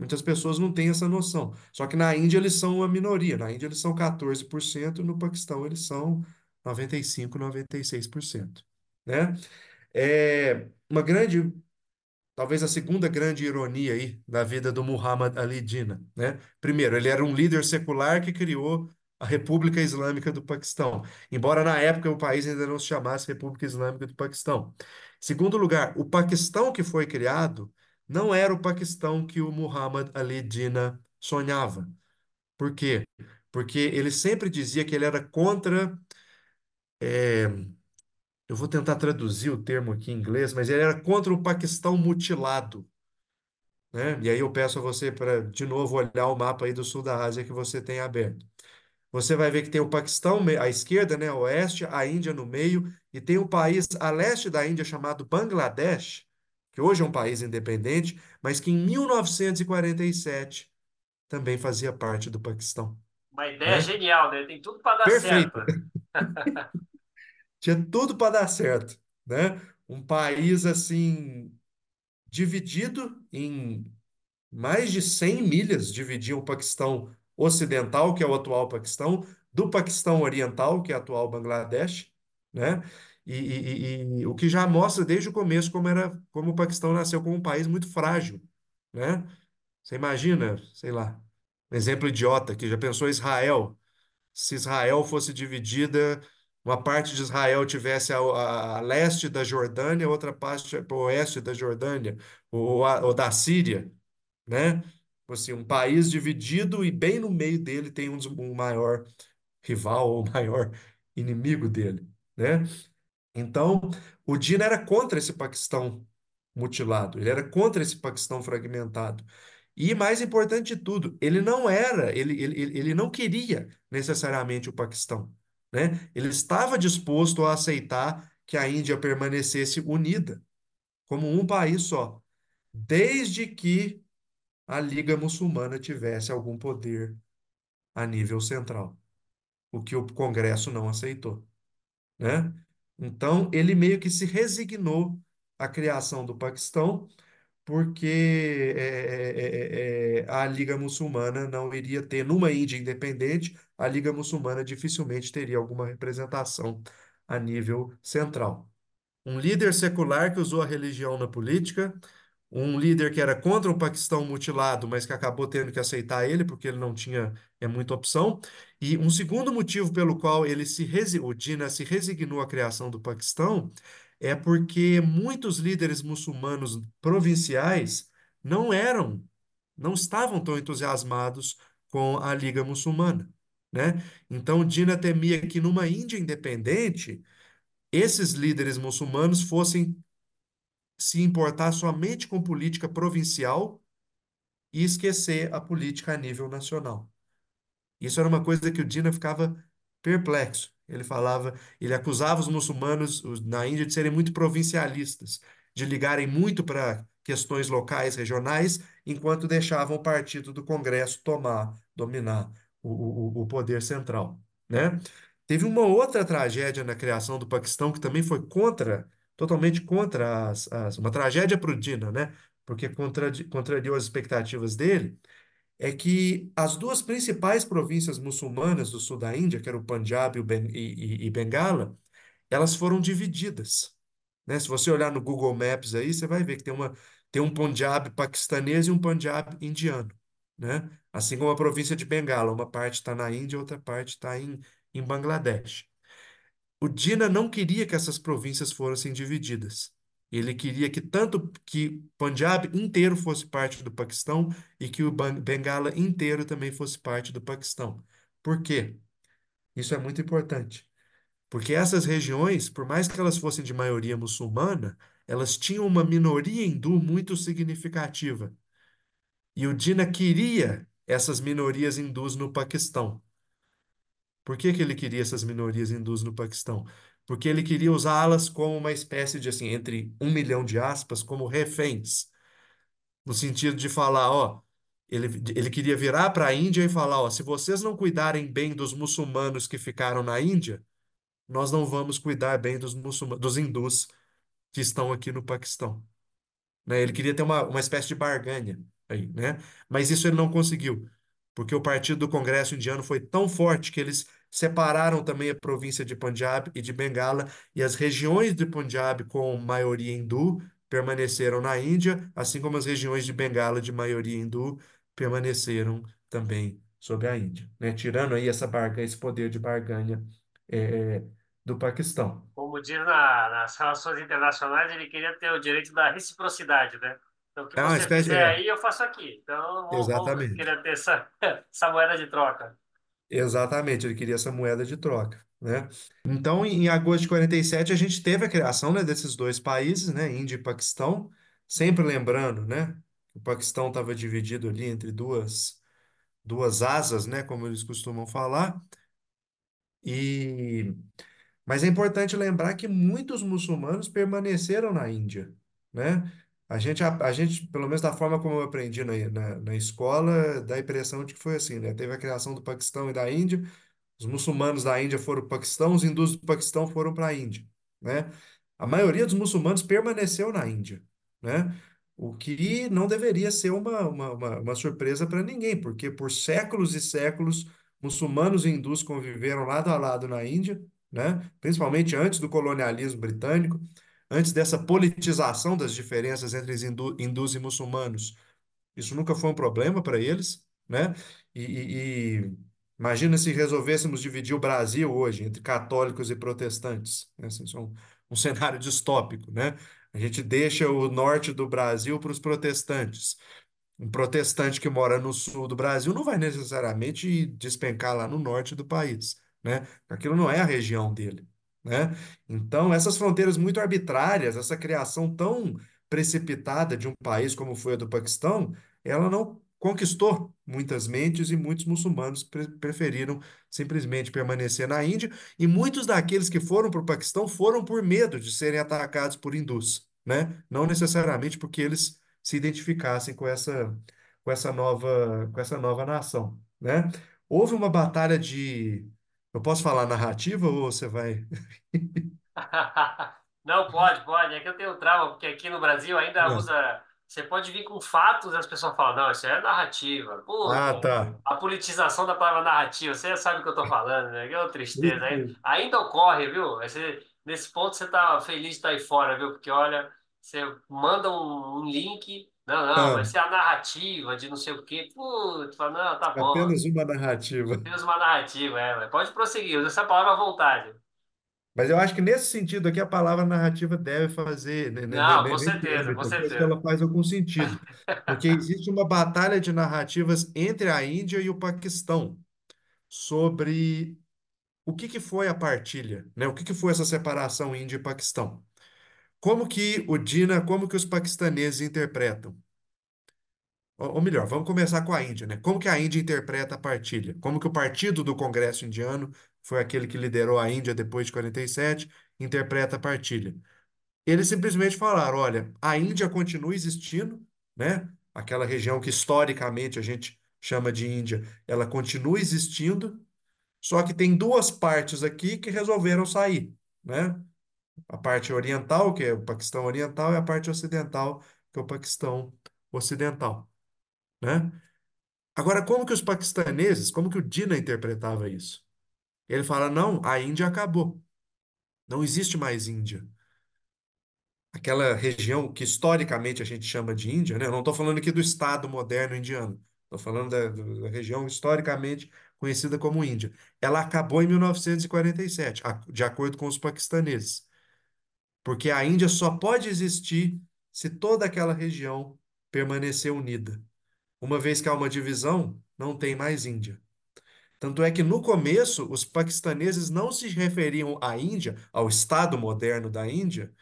Muitas pessoas não têm essa noção. Só que na Índia eles são uma minoria. Na Índia eles são 14%, no Paquistão eles são 95, 96%, né? É, uma grande talvez a segunda grande ironia aí da vida do Muhammad Ali Jinnah, né? Primeiro, ele era um líder secular que criou a República Islâmica do Paquistão, embora na época o país ainda não se chamasse República Islâmica do Paquistão. Segundo lugar, o Paquistão que foi criado não era o Paquistão que o Muhammad Ali Jinnah sonhava. Por quê? Porque ele sempre dizia que ele era contra é, eu vou tentar traduzir o termo aqui em inglês, mas ele era contra o Paquistão mutilado, né? E aí eu peço a você para, de novo, olhar o mapa aí do sul da Ásia que você tem aberto. Você vai ver que tem o Paquistão à esquerda, né, a oeste, a Índia no meio, e tem um país a leste da Índia chamado Bangladesh, que hoje é um país independente, mas que em 1947 também fazia parte do Paquistão, Uma ideia né? genial, né? Tem tudo para dar certo. Perfeito. Tinha tudo para dar certo, né? Um país assim dividido em mais de 100 milhas, dividia o Paquistão ocidental, que é o atual Paquistão, do Paquistão oriental, que é o atual Bangladesh, né? E, e- e- o que já mostra desde o começo como era, como o Paquistão nasceu como um país muito frágil, né? Você imagina, sei lá, um exemplo idiota que já pensou Israel? se Israel fosse dividida, uma parte de Israel tivesse a, a- a leste da Jordânia, outra parte o oeste da Jordânia, ou, a- ou da Síria, né? Assim, um país dividido e bem no meio dele tem um, um maior rival ou maior inimigo dele, né? Então, o Dina era contra esse Paquistão mutilado, ele era contra esse Paquistão fragmentado. E mais importante de tudo, ele não era, ele, ele, ele não queria necessariamente o Paquistão, né? Ele estava disposto a aceitar que a Índia permanecesse unida, como um país só, desde que a Liga Muçulmana tivesse algum poder a nível central, o que o Congresso não aceitou né? Então, ele meio que se resignou à criação do Paquistão, porque é, é, é, é, a Liga Muçulmana não iria ter, numa Índia independente, a Liga Muçulmana dificilmente teria alguma representação a nível central. Um líder secular que usou a religião na política, um líder que era contra o Paquistão mutilado, mas que acabou tendo que aceitar ele, porque ele não tinha é, muita opção. E um segundo motivo pelo qual ele se resi- o Jinnah se resignou à criação do Paquistão é porque muitos líderes muçulmanos provinciais não eram, não estavam tão entusiasmados com a Liga Muçulmana, né? Então, Jinnah temia que numa Índia independente esses líderes muçulmanos fossem se importar somente com política provincial e esquecer a política a nível nacional. Isso era uma coisa que o Dina ficava perplexo. Ele falava, ele acusava os muçulmanos os- na Índia de serem muito provincialistas, de ligarem muito para questões locais, regionais, enquanto deixavam o partido do Congresso tomar, dominar o, o, o poder central, né? Teve uma outra tragédia na criação do Paquistão que também foi contra, totalmente contra as, as- uma tragédia para o Dina, né? Porque contradi- contrariou as expectativas dele é que as duas principais províncias muçulmanas do sul da Índia, que era o Punjab e, o Ben- e- e- e Bengala, elas foram divididas, né? Se você olhar no Google Maps aí, você vai ver que tem uma, tem um Punjab paquistanês e um Punjab indiano, né? Assim como a província de Bengala, uma parte está na Índia, outra parte está em, em Bangladesh. O Dina não queria que essas províncias fossem divididas. Ele queria que tanto que Punjab inteiro fosse parte do Paquistão e que o Bengala inteiro também fosse parte do Paquistão. Por quê? Isso é muito importante. Porque essas regiões, por mais que elas fossem de maioria muçulmana, elas tinham uma minoria hindu muito significativa. E o Dina queria essas minorias hindus no Paquistão. Por que que ele queria essas minorias hindus no Paquistão? Porque ele queria usá-las como uma espécie de, assim, entre um milhão de aspas, como reféns, no sentido de falar, ó, ele, ele queria virar para a Índia e falar, ó, se vocês não cuidarem bem dos muçulmanos que ficaram na Índia, nós não vamos cuidar bem dos muçulmanos, dos hindus que estão aqui no Paquistão né? Ele queria ter uma, uma espécie de barganha aí, né? Mas isso ele não conseguiu, porque o partido do Congresso indiano foi tão forte que eles separaram também a província de Punjab e de Bengala, e as regiões de Punjab com maioria hindu permaneceram na Índia, assim como as regiões de Bengala de maioria hindu permaneceram também sobre a Índia, né? Tirando aí essa barganha, esse poder de barganha eh, do Paquistão. Como diz na- nas relações internacionais, ele queria ter o direito da reciprocidade, né? Então, o que É você espécie, fizer é, aí, eu faço aqui. Então, vamos exatamente. querer ter essa, essa moeda de troca. Exatamente, ele queria essa moeda de troca, né? Então, em agosto de 47, a gente teve a criação, né, desses dois países, né, Índia e Paquistão, sempre lembrando, né, que o Paquistão estava dividido ali entre duas, duas asas, né, como eles costumam falar, e mas é importante lembrar que muitos muçulmanos permaneceram na Índia, né? A gente, a, a gente, pelo menos da forma como eu aprendi na, na, na escola, dá a impressão de que foi assim, né? Teve a criação do Paquistão e da Índia, os muçulmanos da Índia foram para o Paquistão, os hindus do Paquistão foram para a Índia, né? A maioria dos muçulmanos permaneceu na Índia, né? O que não deveria ser uma, uma, uma, uma surpresa para ninguém, porque por séculos e séculos, muçulmanos e hindus conviveram lado a lado na Índia, né? Principalmente antes do colonialismo britânico, antes dessa politização das diferenças entre os hindu- hindus e muçulmanos. Isso nunca foi um problema para eles, né? E, e- e imagina se resolvêssemos dividir o Brasil hoje entre católicos e protestantes, né? Assim, isso é um, um cenário distópico, né? A gente deixa o norte do Brasil para os protestantes. Um protestante que mora no sul do Brasil não vai necessariamente despencar lá no norte do país, né? Aquilo não é a região dele, né? Então, essas fronteiras muito arbitrárias, essa criação tão precipitada de um país como foi a do Paquistão, ela não conquistou muitas mentes e muitos muçulmanos pre- preferiram simplesmente permanecer na Índia, e muitos daqueles que foram para o Paquistão foram por medo de serem atacados por hindus, né? Não necessariamente porque eles se identificassem com essa, com essa nova, com essa nova nação, né? Houve uma batalha de, eu posso falar narrativa ou você vai? Não, pode, pode. É que eu tenho trauma, porque aqui no Brasil ainda Não. usa. Você pode vir com fatos e as pessoas falam, não, isso é narrativa. Puta, Ah, tá. a politização da palavra narrativa, você sabe o que eu tô falando, né? Que é uma tristeza. Ainda, ainda ocorre, viu? Você, nesse ponto você tá feliz de estar aí fora, viu? Porque olha, você manda um, um link. Não, não, vai Ah, ser a narrativa de não sei o quê. Putz, fala, não, tá bom. apenas uma narrativa. Temos uma narrativa, é, mas pode prosseguir, usa essa palavra à vontade. Mas eu acho que nesse sentido aqui a palavra narrativa deve fazer, ne- ne- ne- Não, com ne- nesse certeza, com que certeza. ela faz algum sentido. Porque existe uma batalha de narrativas entre a Índia e o Paquistão sobre o que que foi a partilha, né? O que que foi essa separação Índia e Paquistão? Como que o Dina, como que os paquistaneses interpretam? Ou, melhor, vamos começar com a Índia, né? Como que a Índia interpreta a partilha? Como que o partido do Congresso Indiano, foi aquele que liderou a Índia depois de 47, interpreta a partilha? Eles simplesmente falaram, olha, a Índia continua existindo, né? Aquela região que historicamente a gente chama de Índia, ela continua existindo, só que tem duas partes aqui que resolveram sair, né? A parte oriental, que é o Paquistão Oriental, e a parte ocidental, que é o Paquistão Ocidental, né? Agora, como que os paquistaneses, como que o Jinnah interpretava isso? Ele fala, não, a Índia acabou, não existe mais Índia. Aquela região que historicamente a gente chama de Índia, né? Eu não estou falando aqui do Estado moderno indiano, estou falando da, da região historicamente conhecida como Índia. Ela acabou em 1947, a- de acordo com os paquistaneses. Porque a Índia só pode existir se toda aquela região permanecer unida. Uma vez que há uma divisão, não tem mais Índia. Tanto é que no começo, os paquistaneses não se referiam à Índia, ao Estado moderno da Índia,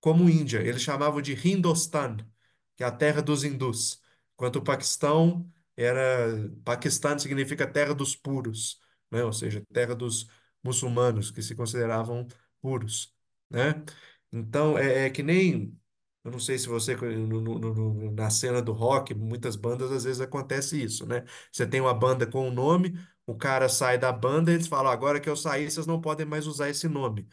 como Índia. Eles chamavam de Hindostan, que é a terra dos hindus. Enquanto o Paquistão era. Paquistão significa terra dos puros, né? Ou seja, terra dos muçulmanos, que se consideravam puros, né? Então, é, é que nem. Eu não sei se você, no- no- no- na cena do rock, muitas bandas às vezes acontece isso, né? Você tem uma banda com um nome, o cara sai da banda e eles falam: agora que eu saí, vocês não podem mais usar esse nome.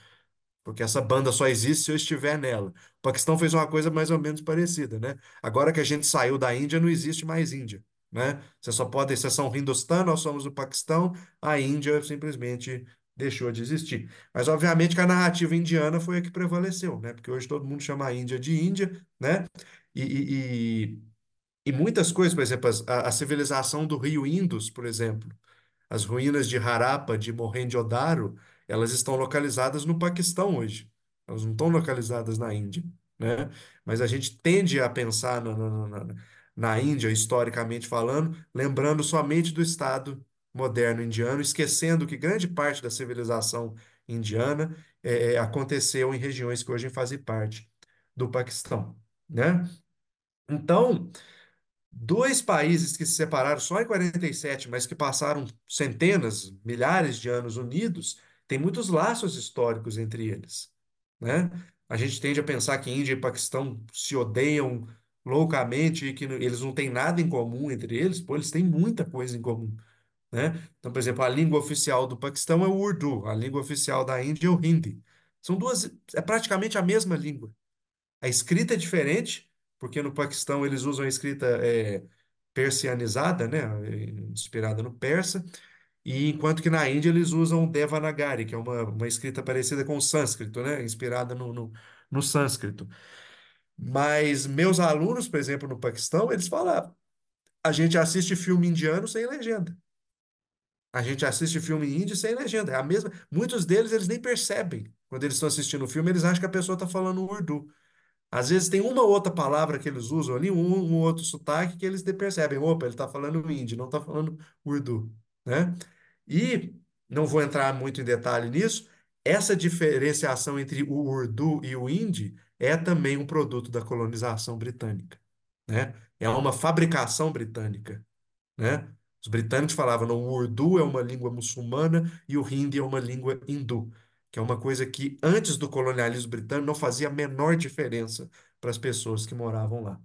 Porque essa banda só existe se eu estiver nela. O Paquistão fez uma coisa mais ou menos parecida, né? Agora que a gente saiu da Índia, não existe mais Índia, né? Você só pode, vocês são Hindustan, nós somos o Paquistão, a Índia simplesmente deixou de existir. Mas obviamente que a narrativa indiana foi a que prevaleceu, né? Porque hoje todo mundo chama a Índia de Índia, né? E, e, e, muitas coisas, por exemplo, a, a civilização do rio Indus, por exemplo. As ruínas de Harappa, de Mohenjo-daro, elas estão localizadas no Paquistão hoje. Elas não estão localizadas na Índia, né? Mas a gente tende a pensar na, na, na, na Índia, historicamente falando, lembrando somente do Estado moderno indiano, esquecendo que grande parte da civilização indiana eh, eh, aconteceu em regiões que hoje fazem parte do Paquistão, né? Então, Dois países que se separaram só em 47, mas que passaram centenas, milhares de anos unidos, têm muitos laços históricos entre eles, né? A gente tende a pensar que Índia e Paquistão se odeiam loucamente e que eles não têm nada em comum entre eles. Pô, eles têm muita coisa em comum, né? Então, por exemplo, a língua oficial do Paquistão é o Urdu, a língua oficial da Índia é o Hindi. São duas, é praticamente a mesma língua. A escrita é diferente, porque no Paquistão eles usam a escrita é, persianizada, né? Inspirada no persa. E enquanto que na Índia eles usam Devanagari, que é uma, uma escrita parecida com o sânscrito, né? Inspirada no, no, no sânscrito. Mas meus alunos, por exemplo, no Paquistão, eles falam: a gente assiste filme indiano sem legenda. A gente assiste filme índio sem legenda. É a mesma. Muitos deles eles nem percebem. Quando eles estão assistindo o filme, eles acham que a pessoa está falando urdu. Às vezes tem uma outra palavra que eles usam ali, um, um outro sotaque que eles percebem. Opa, ele está falando hindi, não está falando urdu, né? E não vou entrar muito em detalhe nisso. Essa diferenciação entre o urdu e o hindi é também um produto da colonização britânica, né? É uma fabricação britânica, né? Os britânicos falavam, não, o urdu é uma língua muçulmana e o hindi é uma língua hindu, que é uma coisa que antes do colonialismo britânico não fazia a menor diferença para as pessoas que moravam lá.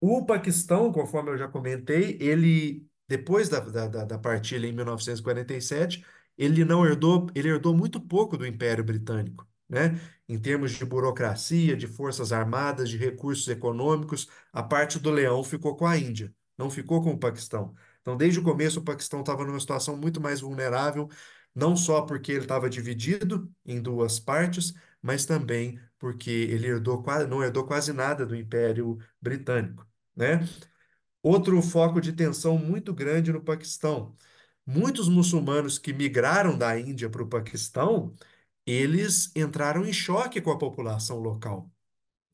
O Paquistão, conforme eu já comentei, ele, depois da, da, da partilha em 1947, ele não herdou, ele herdou muito pouco do Império Britânico, né? Em termos de burocracia, de forças armadas, de recursos econômicos, a parte do leão ficou com a Índia, não ficou com o Paquistão. Então, desde o começo, o Paquistão estava numa situação muito mais vulnerável, não só porque ele estava dividido em duas partes, mas também porque ele herdou, qua- não herdou quase nada do Império Britânico né? Outro foco de tensão muito grande no Paquistão. Muitos muçulmanos que migraram da Índia para o Paquistão, eles entraram em choque com a população local,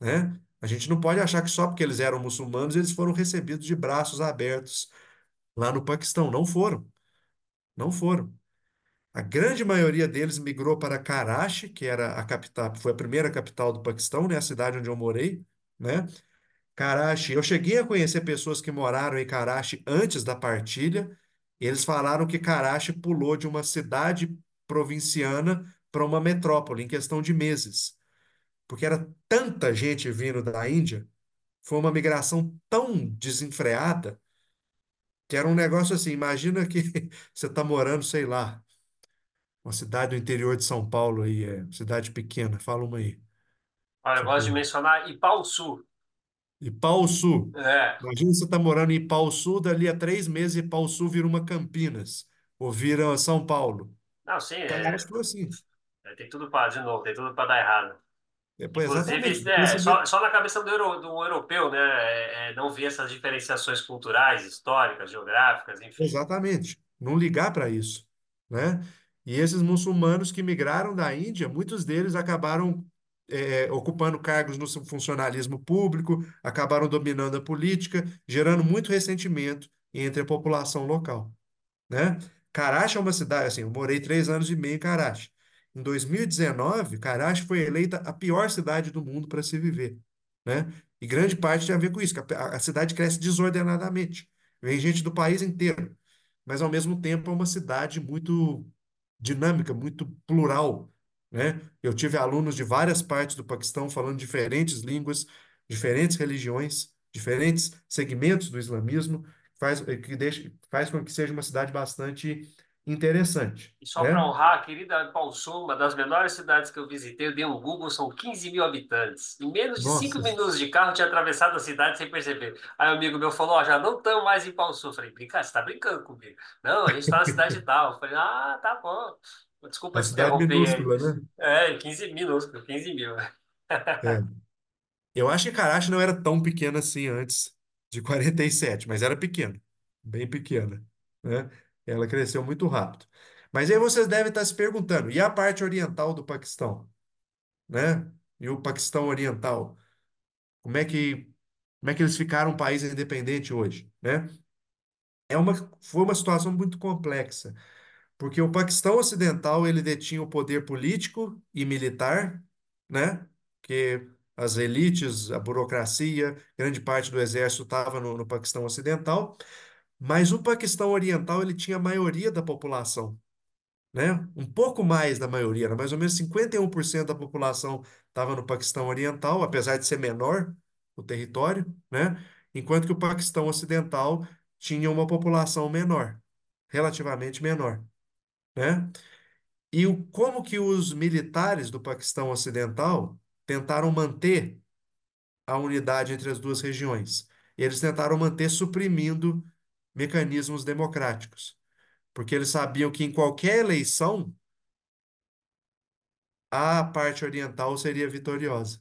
né? A gente não pode achar que só porque eles eram muçulmanos eles foram recebidos de braços abertos lá no Paquistão. Não foram, não foram. A grande maioria deles migrou para Karachi, que era a capital, foi a primeira capital do Paquistão, né? A cidade onde eu morei, né? Karachi, eu cheguei a conhecer pessoas que moraram em Karachi antes da partilha. e eles falaram que Karachi pulou de uma cidade provinciana para uma metrópole em questão de meses, porque era tanta gente vindo da Índia, foi uma migração tão desenfreada que era um negócio assim. Imagina que você está morando, sei lá, uma cidade do interior de São Paulo aí, é cidade pequena, fala uma aí. Olha, eu gosto de mencionar Ipauçu. Ipauçu. É, Imagina você está morando em Ipauçu, dali a três meses Ipauçu vira uma Campinas, ou vira São Paulo. não, sim, Parece é, que foi assim. é, tem tudo para, de novo, tem tudo para dar errado. Depois. Inclusive, é, vê- só, só na cabeça do, euro- do europeu, né? É, é, não ver essas diferenciações culturais, históricas, geográficas, enfim. Exatamente. Não ligar para isso, né? E esses muçulmanos que migraram da Índia, muitos deles acabaram é, ocupando cargos no funcionalismo público, acabaram dominando a política, gerando muito ressentimento entre a população local. né? Karachi é uma cidade, assim, eu morei três anos e meio em Karachi. Em 2019, Karachi foi eleita a pior cidade do mundo para se viver, né? E grande parte tem a ver com isso, que a, a cidade cresce desordenadamente. Vem gente do país inteiro, mas ao mesmo tempo é uma cidade muito dinâmica, muito plural, né? Eu tive alunos de várias partes do Paquistão falando diferentes línguas, diferentes religiões, diferentes segmentos do islamismo, faz, eh, que deixa, faz com que seja uma cidade bastante interessante, E só para né? honrar, a querida Ipauçu, uma das menores cidades que eu visitei, eu dei um Google, são 15 mil habitantes. Em menos de cinco Nossa, minutos de carro, eu tinha atravessado a cidade sem perceber. Aí um amigo meu falou, ó, já não estamos mais em. Eu falei, brincar, você está brincando comigo. Não, a gente está na cidade tal. Eu falei, ah, tá bom. Desculpa te cidade interromper aí. minúscula, né? É, 15 minúsculo, 15 mil. É. Eu acho que Karachi não era tão pequena assim antes de 47, mas era pequena, bem pequena, né? Ela cresceu muito rápido. Mas aí vocês devem estar se perguntando, e a parte oriental do Paquistão, né? E o Paquistão Oriental, como é que, como é que eles ficaram um país independente hoje, né? É uma, foi uma situação muito complexa, porque o Paquistão Ocidental ele detinha o poder político e militar, né? Que as elites, a burocracia, grande parte do exército estava no, no Paquistão Ocidental, mas o Paquistão Oriental ele tinha a maioria da população. né? Um pouco mais da maioria, era mais ou menos 51% da população estava no Paquistão Oriental, apesar de ser menor o território, né? Enquanto que o Paquistão Ocidental tinha uma população menor, relativamente menor, né? E o, como que os militares do Paquistão Ocidental tentaram manter a unidade entre as duas regiões? Eles tentaram manter suprimindo mecanismos democráticos, porque eles sabiam que em qualquer eleição a parte oriental seria vitoriosa,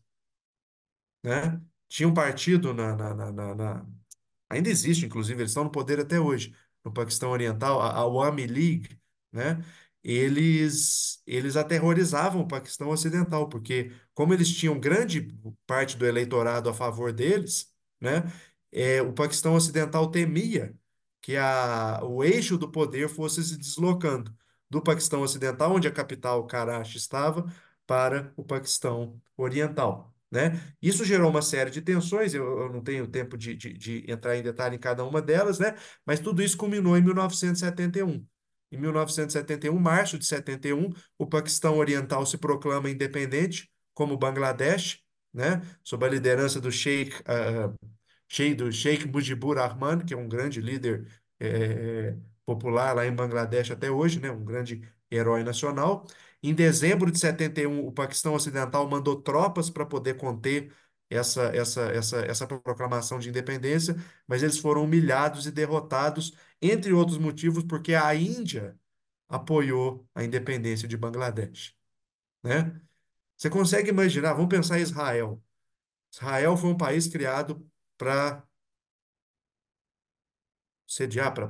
né? Tinha um partido na, na, na, na- ainda existe, inclusive, eles estão no poder até hoje, no Paquistão Oriental, a, a Awami League, né? Eles, eles aterrorizavam o Paquistão Ocidental, porque como eles tinham grande parte do eleitorado a favor deles, né? é, o Paquistão Ocidental temia que a, o eixo do poder fosse se deslocando do Paquistão Ocidental, onde a capital Karachi estava, para o Paquistão Oriental. Né? Isso gerou uma série de tensões, eu, eu não tenho tempo de, de, de entrar em detalhe em cada uma delas, né? Mas tudo isso culminou em 1971. Em 1971, março de 71, o Paquistão Oriental se proclama independente, como Bangladesh, né? Sob a liderança do Sheikh, ah, Sheikh, do Sheikh Mujibur Rahman, que é um grande líder eh, popular lá em Bangladesh até hoje, né? Um grande herói nacional. Em dezembro de 71, o Paquistão Ocidental mandou tropas para poder conter essa, essa, essa, essa proclamação de independência, mas eles foram humilhados e derrotados, entre outros motivos, porque a Índia apoiou a independência de Bangladesh, né? Você consegue imaginar? Vamos pensar em Israel. Israel foi um país criado para sediar, para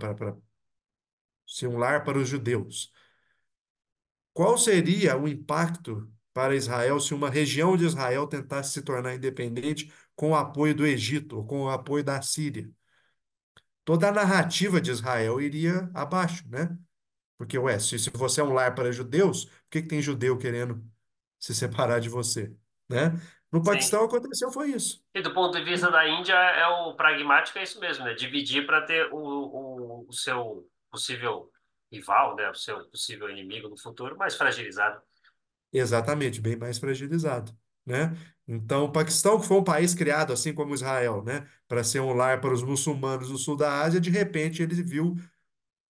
ser um lar para os judeus. Qual seria o impacto para Israel se uma região de Israel tentasse se tornar independente com o apoio do Egito ou com o apoio da Síria? Toda a narrativa de Israel iria abaixo, né? Porque, ué, se, se você é um lar para judeus, por que que tem judeu querendo se separar de você, né? No Sim. Paquistão aconteceu foi isso. E do ponto de vista da Índia, é o pragmático, é isso mesmo, né? Dividir para ter o, o, o seu possível rival, né? O seu possível inimigo no futuro mais fragilizado. Exatamente, bem mais fragilizado, né? Então, o Paquistão, que foi um país criado, assim como Israel, né, para ser um lar para os muçulmanos do sul da Ásia, de repente ele viu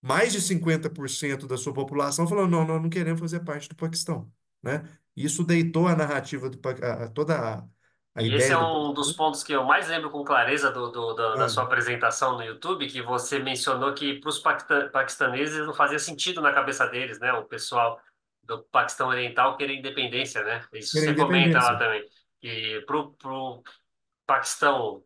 mais de 50% da sua população falando, não, nós não queremos fazer parte do Paquistão, né? Isso deitou a narrativa do a, toda a, a E esse é ideia do um dos Paquistão. pontos que eu mais lembro com clareza do, do- do- da Ah, sua apresentação no YouTube, que você mencionou que para os paquistaneses não fazia sentido na cabeça deles, né? O pessoal do Paquistão Oriental querer independência, né? Isso querer você comenta lá também. E para o Paquistão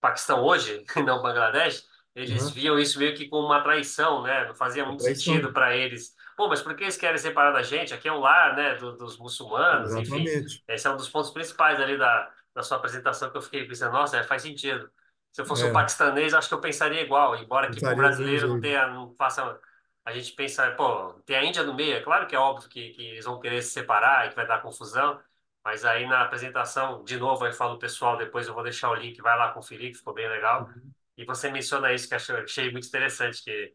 Paquistão hoje, não Bangladesh, eles Aham, viam isso meio que como uma traição, né? Não fazia muito sentido traição. para eles. Pô, mas por que eles querem separar da gente? Aqui é um lar, né, do- dos muçulmanos, enfim. Exatamente. Esse é um dos pontos principais ali da, da sua apresentação que eu fiquei pensando, nossa, é, faz sentido. Se eu fosse um É, paquistanês, acho que eu pensaria igual, embora pensaria do mesmo brasileiro não tenha, não faça. A gente pensa, pô, tem a Índia no meio, é claro que é óbvio que, que eles vão querer se separar e que vai dar confusão, mas aí na apresentação, de novo, aí falo o pessoal, depois eu vou deixar o link, vai lá conferir, que ficou bem legal. E você menciona isso que eu achei achei muito interessante, que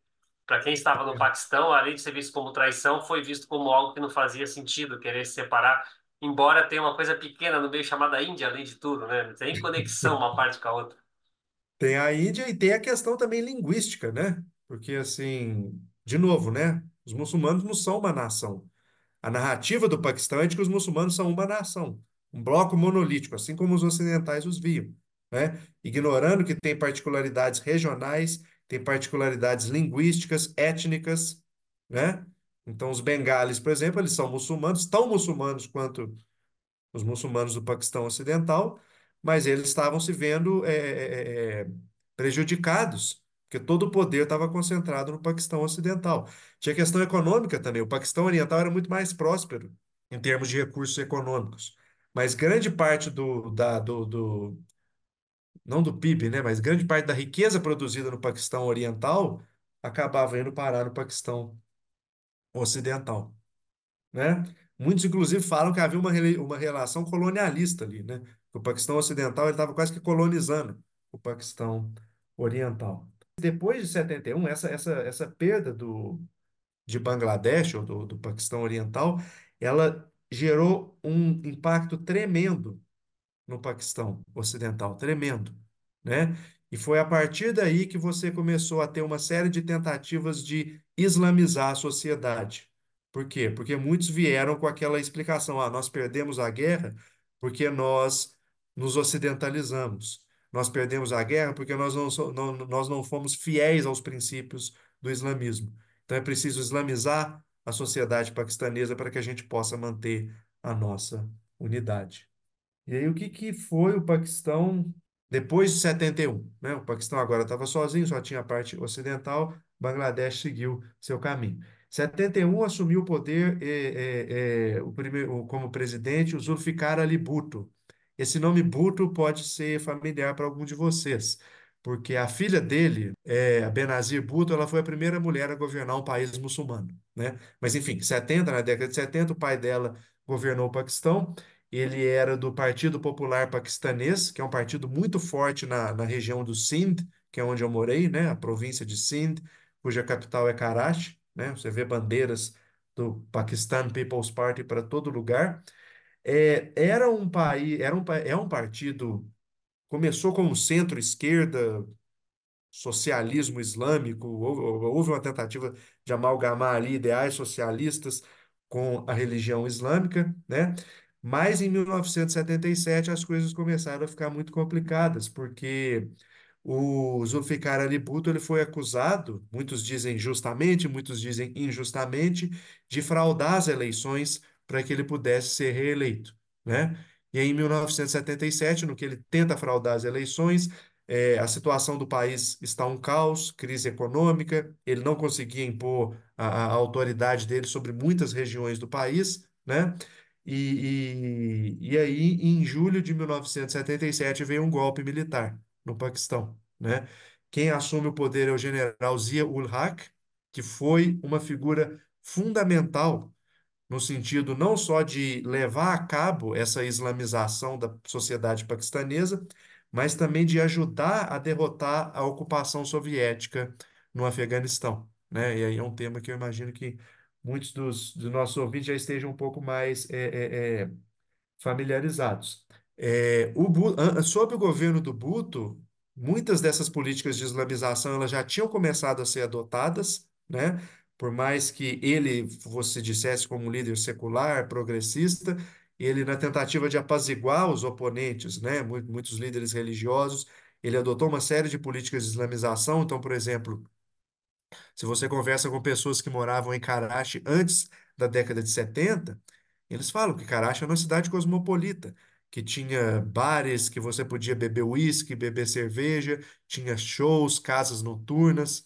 para quem estava no Paquistão, além de ser visto como traição, foi visto como algo que não fazia sentido, querer se separar, embora tenha uma coisa pequena no meio chamada Índia, além de tudo, né? Não tem conexão uma parte com a outra. Tem a Índia e tem a questão também linguística, né? Porque, assim, de novo, né? Os muçulmanos não são uma nação. A narrativa do Paquistão é de que os muçulmanos são uma nação, um bloco monolítico, assim como os ocidentais os viam, né? Ignorando que tem particularidades regionais, tem particularidades linguísticas, étnicas, né? Então, os bengalis, por exemplo, eles são muçulmanos, tão muçulmanos quanto os muçulmanos do Paquistão Ocidental, mas eles estavam se vendo é, é, é, é, prejudicados, porque todo o poder estava concentrado no Paquistão Ocidental. Tinha questão econômica também. O Paquistão Oriental era muito mais próspero em termos de recursos econômicos, mas grande parte do, da, do, do não do PIB, né, mas grande parte da riqueza produzida no Paquistão Oriental acabava indo parar no Paquistão Ocidental né? Muitos, inclusive, falam que havia uma, uma relação colonialista ali, né? O Paquistão Ocidental estava quase que colonizando o Paquistão Oriental. Depois de 71, essa, essa, essa perda do, de Bangladesh, ou do, do Paquistão Oriental, ela gerou um impacto tremendo no Paquistão Ocidental, tremendo, né? E foi a partir daí que você começou a ter uma série de tentativas de islamizar a sociedade. Por quê? Porque muitos vieram com aquela explicação: ah, nós perdemos a guerra porque nós nos ocidentalizamos. Nós perdemos a guerra porque nós não, não- nós não fomos fiéis aos princípios do islamismo. Então é preciso islamizar a sociedade paquistanesa para que a gente possa manter a nossa unidade. E aí, o que que foi o Paquistão depois de 71, né? O Paquistão agora estava sozinho, só tinha a parte ocidental, Bangladesh seguiu seu caminho. 71 assumiu o poder eh, eh, eh, o primeiro, como presidente o Zulfikar Ali Bhutto. Esse nome Bhutto pode ser familiar para algum de vocês, porque a filha dele, eh, a Benazir Bhutto, ela foi a primeira mulher a governar um país muçulmano, né? Mas enfim, 70, na década de 70, o pai dela governou o Paquistão. Ele era do Partido Popular Paquistanês, que é um partido muito forte na, na região do Sindh, que é onde eu morei, né? A província de Sindh, cuja capital é Karachi, né? Você vê bandeiras do Pakistan People's Party para todo lugar. É, era um país, era um, é um partido, começou como centro-esquerda, socialismo islâmico, houve, houve uma tentativa de amalgamar ali ideais socialistas com a religião islâmica, né? Mas em 1977 as coisas começaram a ficar muito complicadas, porque o Zulfikar Ali Bhutto ele foi acusado, muitos dizem justamente, muitos dizem injustamente, de fraudar as eleições para que ele pudesse ser reeleito, né? E aí, em 1977, no que ele tenta fraudar as eleições, eh, a situação do país está um caos, crise econômica, ele não conseguia impor a, a autoridade dele sobre muitas regiões do país, né? E, e, e aí, em julho de 1977, veio um golpe militar no Paquistão, né? Quem assume o poder é o general Zia-ul-Haq, que foi uma figura fundamental no sentido não só de levar a cabo essa islamização da sociedade paquistanesa, mas também de ajudar a derrotar a ocupação soviética no Afeganistão, né? E aí é um tema que eu imagino que muitos dos, dos nossos ouvintes já estejam um pouco mais é, é, é, familiarizados. É, o, sob o governo do Bhutto, muitas dessas políticas de islamização elas já tinham começado a ser adotadas, né? Por mais que ele você dissesse como líder secular, progressista, ele na tentativa de apaziguar os oponentes, né? mu- Muitos líderes religiosos, ele adotou uma série de políticas de islamização. Então, por exemplo, se você conversa com pessoas que moravam em Karachi antes da década de 70, eles falam que Karachi é uma cidade cosmopolita, que tinha bares que você podia beber uísque, beber cerveja, tinha shows, casas noturnas,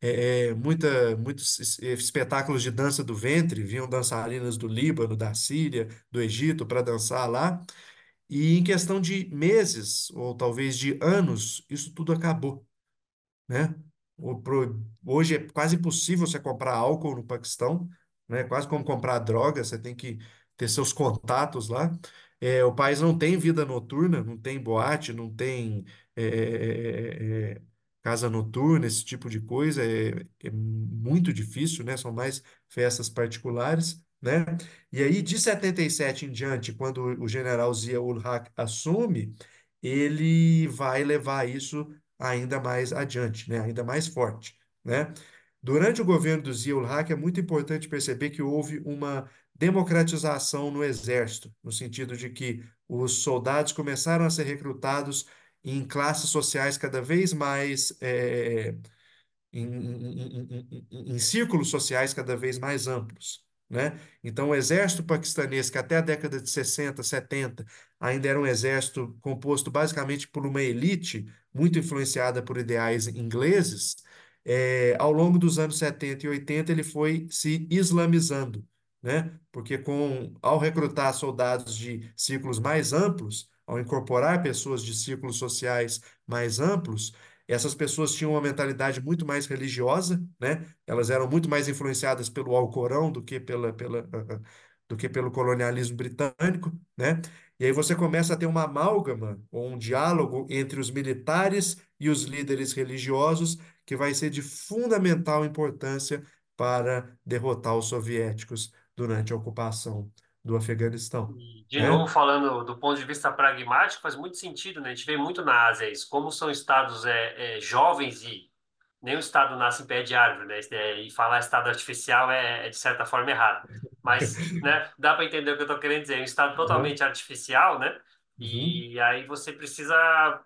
é, é, muita, muitos es- espetáculos de dança do ventre, vinham dançarinas do Líbano, da Síria, do Egito para dançar lá. E em questão de meses, ou talvez de anos, isso tudo acabou né? Hoje é quase impossível você comprar álcool no Paquistão, né? Quase como comprar droga, você tem que ter seus contatos lá. É, o país não tem vida noturna, não tem boate, não tem é, é, é, é, casa noturna, esse tipo de coisa. É, é muito difícil, né? São mais festas particulares, né? E aí, de 77 em diante, quando o general Zia-ul-Haq assume, ele vai levar isso ainda mais adiante, né? Ainda mais forte, né? Durante o governo do Zia-ul-Haq é muito importante perceber que houve uma democratização no exército, no sentido de que os soldados começaram a ser recrutados em classes sociais cada vez mais em, em- em- em- em círculos sociais cada vez mais amplos, né? Então, o exército paquistanês, que até a década de 60, 70, ainda era um exército composto basicamente por uma elite muito influenciada por ideais ingleses, eh, ao longo dos anos 70 e 80 ele foi se islamizando, né? Porque com, ao recrutar soldados de círculos mais amplos, ao incorporar pessoas de círculos sociais mais amplos, essas pessoas tinham uma mentalidade muito mais religiosa, né? Elas eram muito mais influenciadas pelo Alcorão do que pela, pela, do que pelo colonialismo britânico, né? E aí você começa a ter uma amálgama ou um diálogo entre os militares e os líderes religiosos que vai ser de fundamental importância para derrotar os soviéticos durante a ocupação do Afeganistão, de novo, né? falando do ponto de vista pragmático, faz muito sentido, né? A gente vê muito na Ásia isso. Como são estados é, é, jovens e nenhum estado nasce em pé de árvore, né? É, E falar estado artificial é, é, de certa forma errado. Mas, né, dá para entender o que eu estou querendo dizer. Um estado totalmente artificial, né? Uhum. E aí você precisa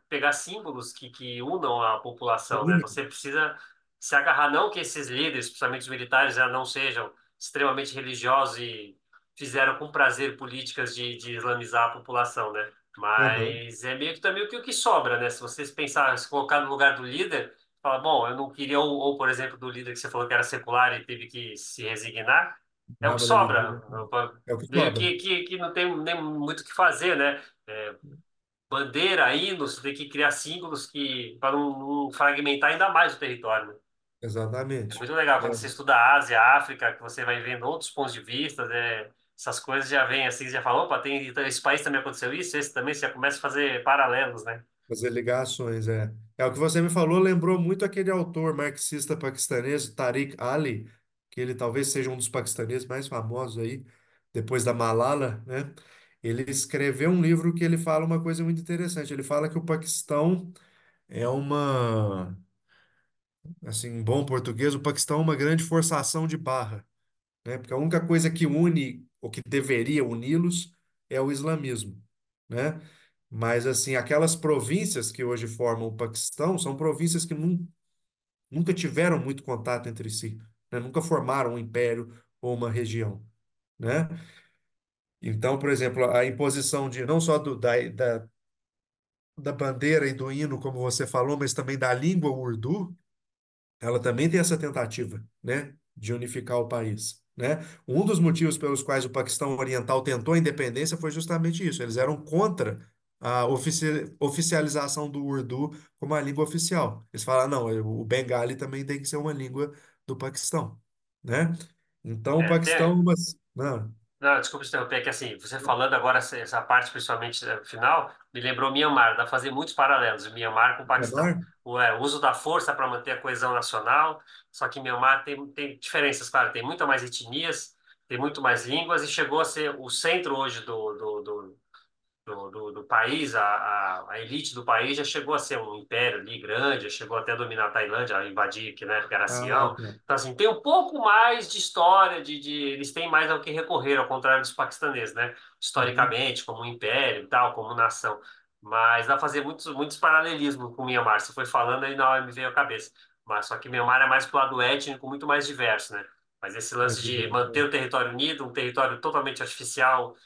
pegar símbolos que, que unam a população, né? Único. Você precisa se agarrar, não que esses líderes, principalmente os militares, já não sejam extremamente religiosos e fizeram com prazer políticas de, de islamizar a população, né? Mas é meio que também o que, o que sobra, né? Se vocês pensar, se colocar no lugar do líder Fala, bom, eu não queria, ou, ou, por exemplo, do líder que você falou que era secular e teve que se resignar, é o que sobra. Jinnah. É o que sobra. que, que, que não tem nem muito o que fazer, né? É, bandeira, hino, você tem que criar símbolos que, para não, não fragmentar ainda mais o território. né? É Exatamente. muito legal quando você É, estuda a Ásia, a África, que você vai vendo outros pontos de vista, né? Essas coisas já vêm assim, já fala, opa, tem, então, esse país também aconteceu isso, esse também, você já começa a fazer paralelos, né? Fazer ligações, é. É o que você me falou, lembrou muito aquele autor marxista paquistanês, Tariq Ali, que ele talvez seja um dos paquistaneses mais famosos aí, depois da Malala, né? Ele escreveu um livro que ele fala uma coisa muito interessante. Ele fala que o Paquistão é uma, assim, em bom português, o Paquistão é uma grande forçação de barra, né? Porque a única coisa que une, ou que deveria uni-los, é o islamismo, né? Mas, assim, aquelas províncias que hoje formam o Paquistão são províncias que nun- nunca tiveram muito contato entre si, né? Nunca formaram um império ou uma região, né? Então, por exemplo, a imposição de não só do, da, da, da bandeira e do hino, como você falou, mas também da língua urdu, ela também tem essa tentativa, né, de unificar o país, né? Um dos motivos pelos quais o Paquistão Oriental tentou a independência foi justamente isso. Eles eram contra a ofici- oficialização do Urdu como a língua oficial. Eles falaram, não, o Bengali também tem que ser uma língua do Paquistão, né? Então, o É, Paquistão, tem, mas, não, Não, desculpa te interromper, é que assim, você falando agora essa, essa parte, principalmente no final, me lembrou Mianmar, dá pra fazer muitos paralelos, Mianmar com o Paquistão. Myanmar, O, é, o uso da força para manter a coesão nacional, só que Mianmar tem, tem diferenças, claro, tem muito mais etnias, tem muito mais línguas e chegou a ser o centro hoje do, do, do, do, do, do país, a, a, a elite do país já chegou a ser um império ali grande, já chegou até a dominar a Tailândia, a invadir, que na época era ah, Sião. tá. Então, assim, tem um pouco mais de história, de, de eles têm mais ao que recorrer, ao contrário dos paquistaneses, né? Uhum, Historicamente, como um império e tal, como nação. Mas dá pra fazer muitos, muitos paralelismos com o Myanmar. Você foi falando aí na hora me veio a cabeça. Mas só que Myanmar é mais pro lado étnico, muito mais diverso, né? Mas esse lance de manter né? o território unido, um território totalmente artificial,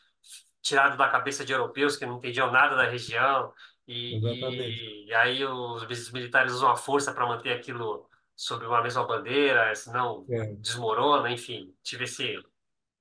tirado da cabeça de europeus que não entendiam nada da região, e, e, aí os militares usam a força para manter aquilo sob uma mesma bandeira, senão É. desmorona, enfim. Tive esse,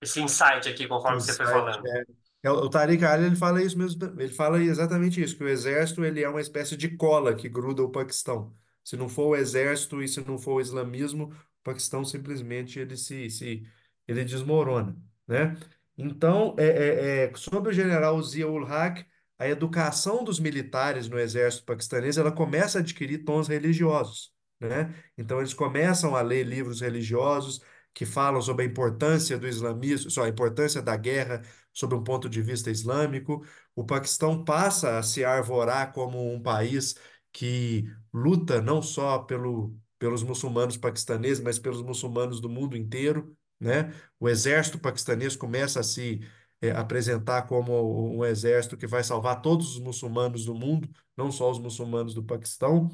esse insight aqui conforme você foi Insight, falando. é. É, O o Tariq Ali, ele fala isso mesmo, ele fala exatamente isso, que o exército ele é uma espécie de cola que gruda o Paquistão. Se não for o exército e se não for o islamismo, o Paquistão simplesmente ele se, se ele desmorona, né? Então, é, é, é, sobre o general Zia-ul-Haq, a educação dos militares no exército paquistanês, ela começa a adquirir tons religiosos, né? Então, eles começam a ler livros religiosos que falam sobre a importância do islamismo, só a importância da guerra sob um ponto de vista islâmico. O Paquistão passa a se arvorar como um país que luta não só pelo, pelos muçulmanos paquistaneses, mas pelos muçulmanos do mundo inteiro, né? O exército paquistanês começa a se eh, apresentar como um exército que vai salvar todos os muçulmanos do mundo, não só os muçulmanos do Paquistão.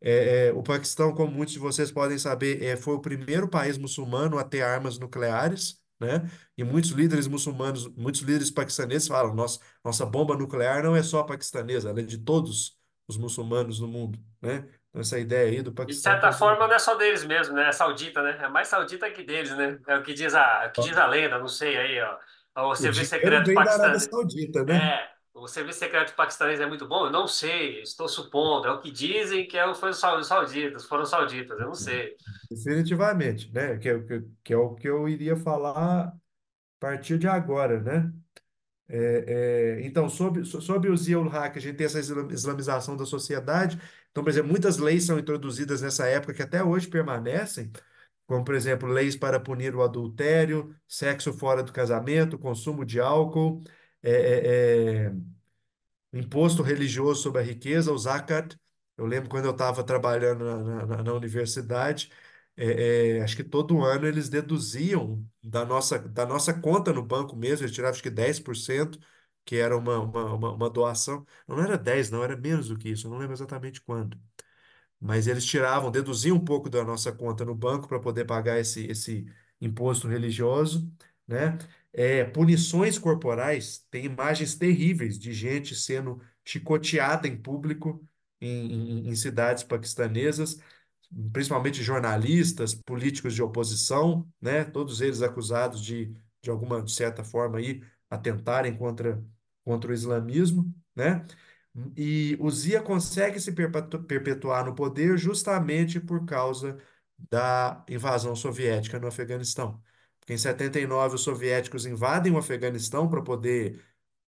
É, é, o Paquistão, como muitos de vocês podem saber, é, foi o primeiro país muçulmano a ter armas nucleares, né? E muitos líderes muçulmanos, muitos líderes paquistaneses falam: nossa, nossa bomba nuclear não é só paquistanesa, ela é de todos os muçulmanos do mundo, né? Essa ideia aí do de Paquistão certa forma não é só deles mesmo, né? É saudita, né? É mais saudita que deles, né? É o que diz a, o que diz a lenda, não sei aí, ó. O O serviço secreto paquistanês. Saudita, né? É, o serviço secreto paquistanês é muito bom? Eu não sei, estou supondo. É o que dizem que é, foi os sau- sauditas, foram sauditas, eu não sei. Definitivamente, né? Que, é o que, que é o que eu iria falar a partir de agora, né? É, é, então, sob, so- sob o Zia ul Haq, a gente tem essa isla- islamização da sociedade. Então, por exemplo, muitas leis são introduzidas nessa época que até hoje permanecem. como, por exemplo, leis para punir o adultério, sexo fora do casamento, consumo de álcool, é, é, é, imposto religioso sobre a riqueza, o zakat. Eu lembro quando eu estava trabalhando na, na, na universidade, é, é, acho que todo ano eles deduziam da nossa, da nossa conta no banco mesmo, eles tiravam acho que 10%, que era uma, uma, uma, doação. Não era 10, não, era menos do que isso, eu não lembro exatamente quando. Mas eles tiravam, deduziam um pouco da nossa conta no banco para poder pagar esse, esse imposto religioso, né? É, punições corporais, tem imagens terríveis de gente sendo chicoteada em público em, em, em cidades paquistanesas, principalmente jornalistas, políticos de oposição, né? Todos eles acusados de, de alguma de certa forma aí atentarem contra, contra o islamismo, né? E o Zia consegue se perpetu- perpetuar no poder justamente por causa da invasão soviética no Afeganistão. Porque em 79 os soviéticos invadem o Afeganistão para poder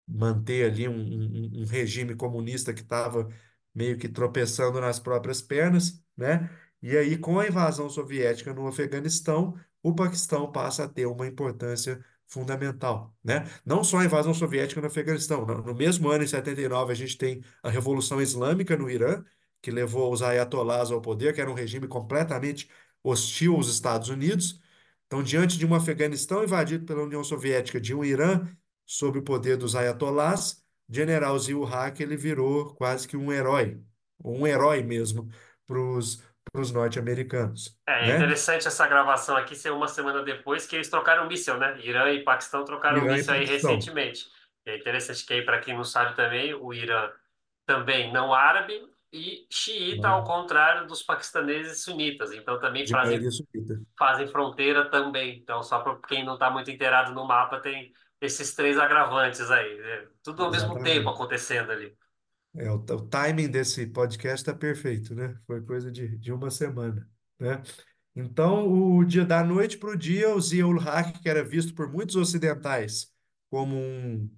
manter ali um, um- um regime comunista que estava meio que tropeçando nas próprias pernas, né? E aí, com a invasão soviética no Afeganistão, o Paquistão passa a ter uma importância fundamental, né? Não só a invasão soviética no Afeganistão, no mesmo ano, em 79, a gente tem a Revolução Islâmica no Irã, que levou os ayatolás ao poder, que era um regime completamente hostil aos Estados Unidos. Então, diante de um Afeganistão invadido pela União Soviética, de um Irã sob o poder dos ayatolás, General Zia-ul-Haq ele virou quase que um herói, um herói mesmo para os norte-americanos, É né? interessante essa gravação aqui ser uma semana depois que eles trocaram o míssil, né? Irã e Paquistão trocaram Irã míssil aí recentemente. E é interessante que aí, para quem não sabe também, o Irã também não árabe e xiita, ao contrário dos paquistaneses sunitas. Então também De fazem, fazem fronteira também. Então, só para quem não está muito inteirado no mapa, tem esses três agravantes aí. né? Tudo ao mesmo tempo acontecendo ali. É, o, o timing desse podcast está perfeito, né? Foi coisa de, de uma semana, né? Então, o dia da noite para o dia, o Zia-ul-Haq, que era visto por muitos ocidentais como um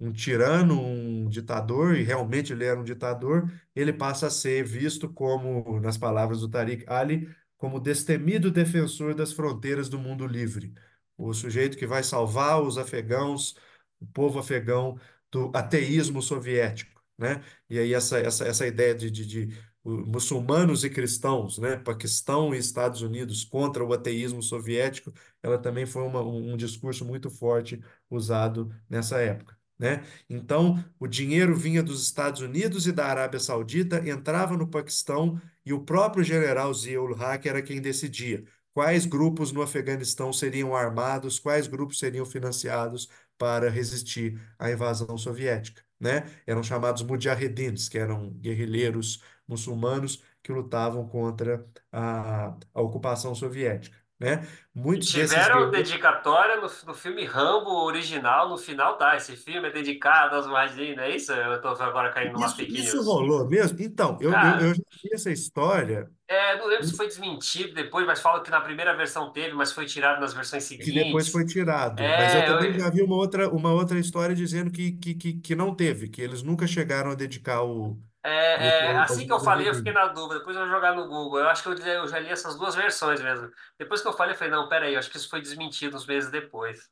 um tirano, um ditador, e realmente ele era um ditador, ele passa a ser visto como, nas palavras do Tariq Ali, como destemido defensor das fronteiras do mundo livre. O sujeito que vai salvar os afegãos, o povo afegão, do ateísmo soviético, né? E aí essa, essa, essa ideia de, de, de muçulmanos e cristãos, né? Paquistão e Estados Unidos contra o ateísmo soviético, ela também foi uma, um um discurso muito forte usado nessa época né? Então, o dinheiro vinha dos Estados Unidos e da Arábia Saudita, entrava no Paquistão e o próprio general Zia-ul-Haq era quem decidia quais grupos no Afeganistão seriam armados, quais grupos seriam financiados para resistir à invasão soviética, né? Eram chamados mujahedins, que eram guerrilheiros muçulmanos que lutavam contra a, a ocupação soviética, né? Muitos desses tiveram guerrilheiros dedicatória no, no filme Rambo original, no final tá, esse filme é dedicado às margens, não é isso? Eu tô agora caindo numa Isso, fake isso news. rolou mesmo? Então, eu, eu, eu Cara, já vi essa história é, não lembro se foi desmentido depois, mas fala que na primeira versão teve, mas foi tirado nas versões que depois foi seguintes. tirado. Mas eu É, também eu- já vi uma outra, uma outra história dizendo que, que, que, que não teve, que eles nunca chegaram a dedicar o, é, é, assim que eu falei, eu fiquei na dúvida. Depois eu vou jogar no Google. Eu acho que eu, eu já li essas duas versões mesmo. Depois que eu falei, eu falei, não, peraí, eu acho que isso foi desmentido uns meses depois.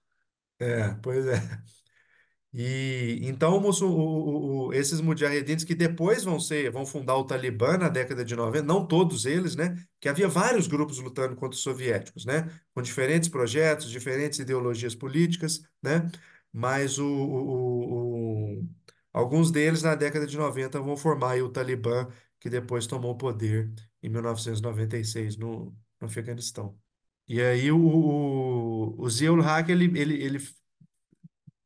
É, pois é. E então o o- o- esses mujahedins que depois vão ser, vão fundar o Talibã na década de 90, não todos eles, né? Que havia vários grupos lutando contra os soviéticos, né? Com diferentes projetos, diferentes ideologias políticas, né? Mas o- alguns deles na década de 90 vão formar o Talibã, que depois tomou o poder em 1996 no, no Afeganistão. E aí o, o, o Zia-ul-Haq, ele, ele, ele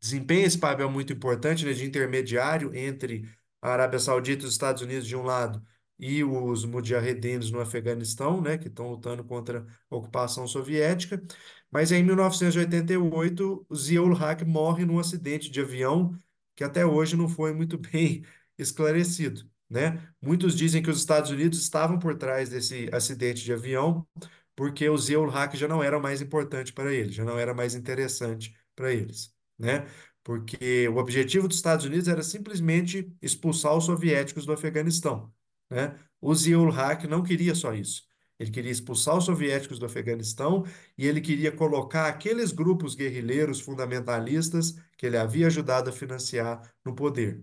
desempenha esse papel muito importante, né, de intermediário entre a Arábia Saudita e os Estados Unidos de um lado e os mujahedins no Afeganistão, né, que estão lutando contra a ocupação soviética. Mas em 1988, o Zia-ul-Haq morre num acidente de avião que até hoje não foi muito bem esclarecido, né? Muitos dizem que os Estados Unidos estavam por trás desse acidente de avião porque o Zia-ul-Haq já não era mais importante para eles, já não era mais interessante para eles, né? porque o objetivo dos Estados Unidos era simplesmente expulsar os soviéticos do Afeganistão, né? O Zia-ul-Haq não queria só isso. Ele queria expulsar os soviéticos do Afeganistão e ele queria colocar aqueles grupos guerrilheiros fundamentalistas que ele havia ajudado a financiar no poder.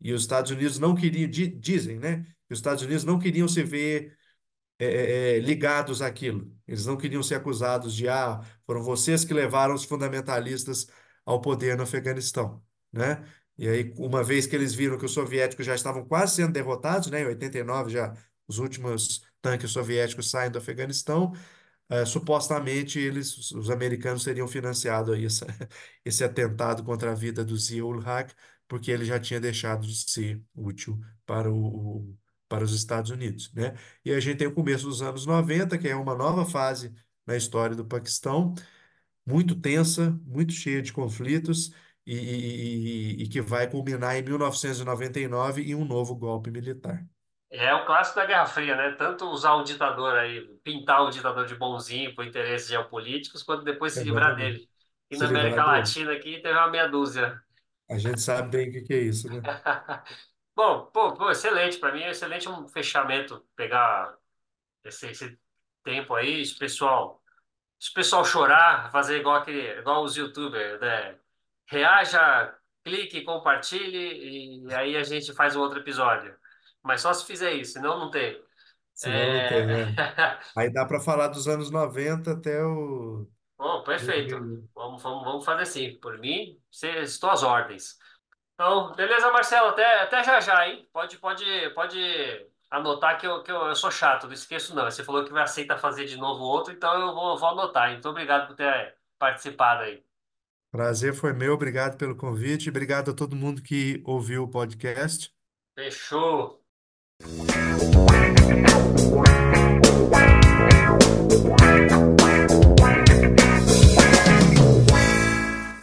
E os Estados Unidos não queriam, di- dizem, né? os Estados Unidos não queriam se ver é, é, é, ligados àquilo. Eles não queriam ser acusados de, ah, foram vocês que levaram os fundamentalistas ao poder no Afeganistão, né? E aí, uma vez que eles viram que os soviéticos já estavam quase sendo derrotados, né? Em 89 já os últimos tanques soviéticos saem do Afeganistão, eh, supostamente eles, os os americanos teriam financiado aí essa- esse atentado contra a vida do Zia-ul-Haq, porque ele já tinha deixado de ser útil para o, para os Estados Unidos, né? E a gente tem o começo dos anos 90, que é uma nova fase na história do Paquistão, muito tensa, muito cheia de conflitos, e- e- e que vai culminar em 1999 em um novo golpe militar. É o clássico da Guerra Fria, né? Tanto usar o ditador aí, pintar o ditador de bonzinho por interesses geopolíticos, quanto depois se livrar dele. E Se na América. Latina aqui teve uma meia dúzia. A gente sabe bem o que que é isso, né? Bom, pô, pô, excelente. Para mim é excelente um fechamento pegar esse, esse tempo aí, esse pessoal, esse pessoal chorar, fazer igual aquele, igual os YouTubers, né? Reaja, clique, compartilhe e aí a gente faz um outro episódio. Mas só se fizer isso, senão não tem. Senão não É... tem, é. Aí dá para falar dos anos 90 até o Bom, perfeito. 2001. Vamos, vamos, vamos fazer assim. Por mim, estou às ordens. Então, beleza, Marcelo? Até, até já já, hein? Pode, pode, pode anotar que, eu, que eu, eu sou chato, não esqueço não. Você falou que vai aceitar fazer de novo outro, então eu vou, vou anotar. Então, obrigado por ter participado aí. Prazer foi meu, obrigado pelo convite, obrigado a todo mundo que ouviu o podcast. Fechou. Thank you.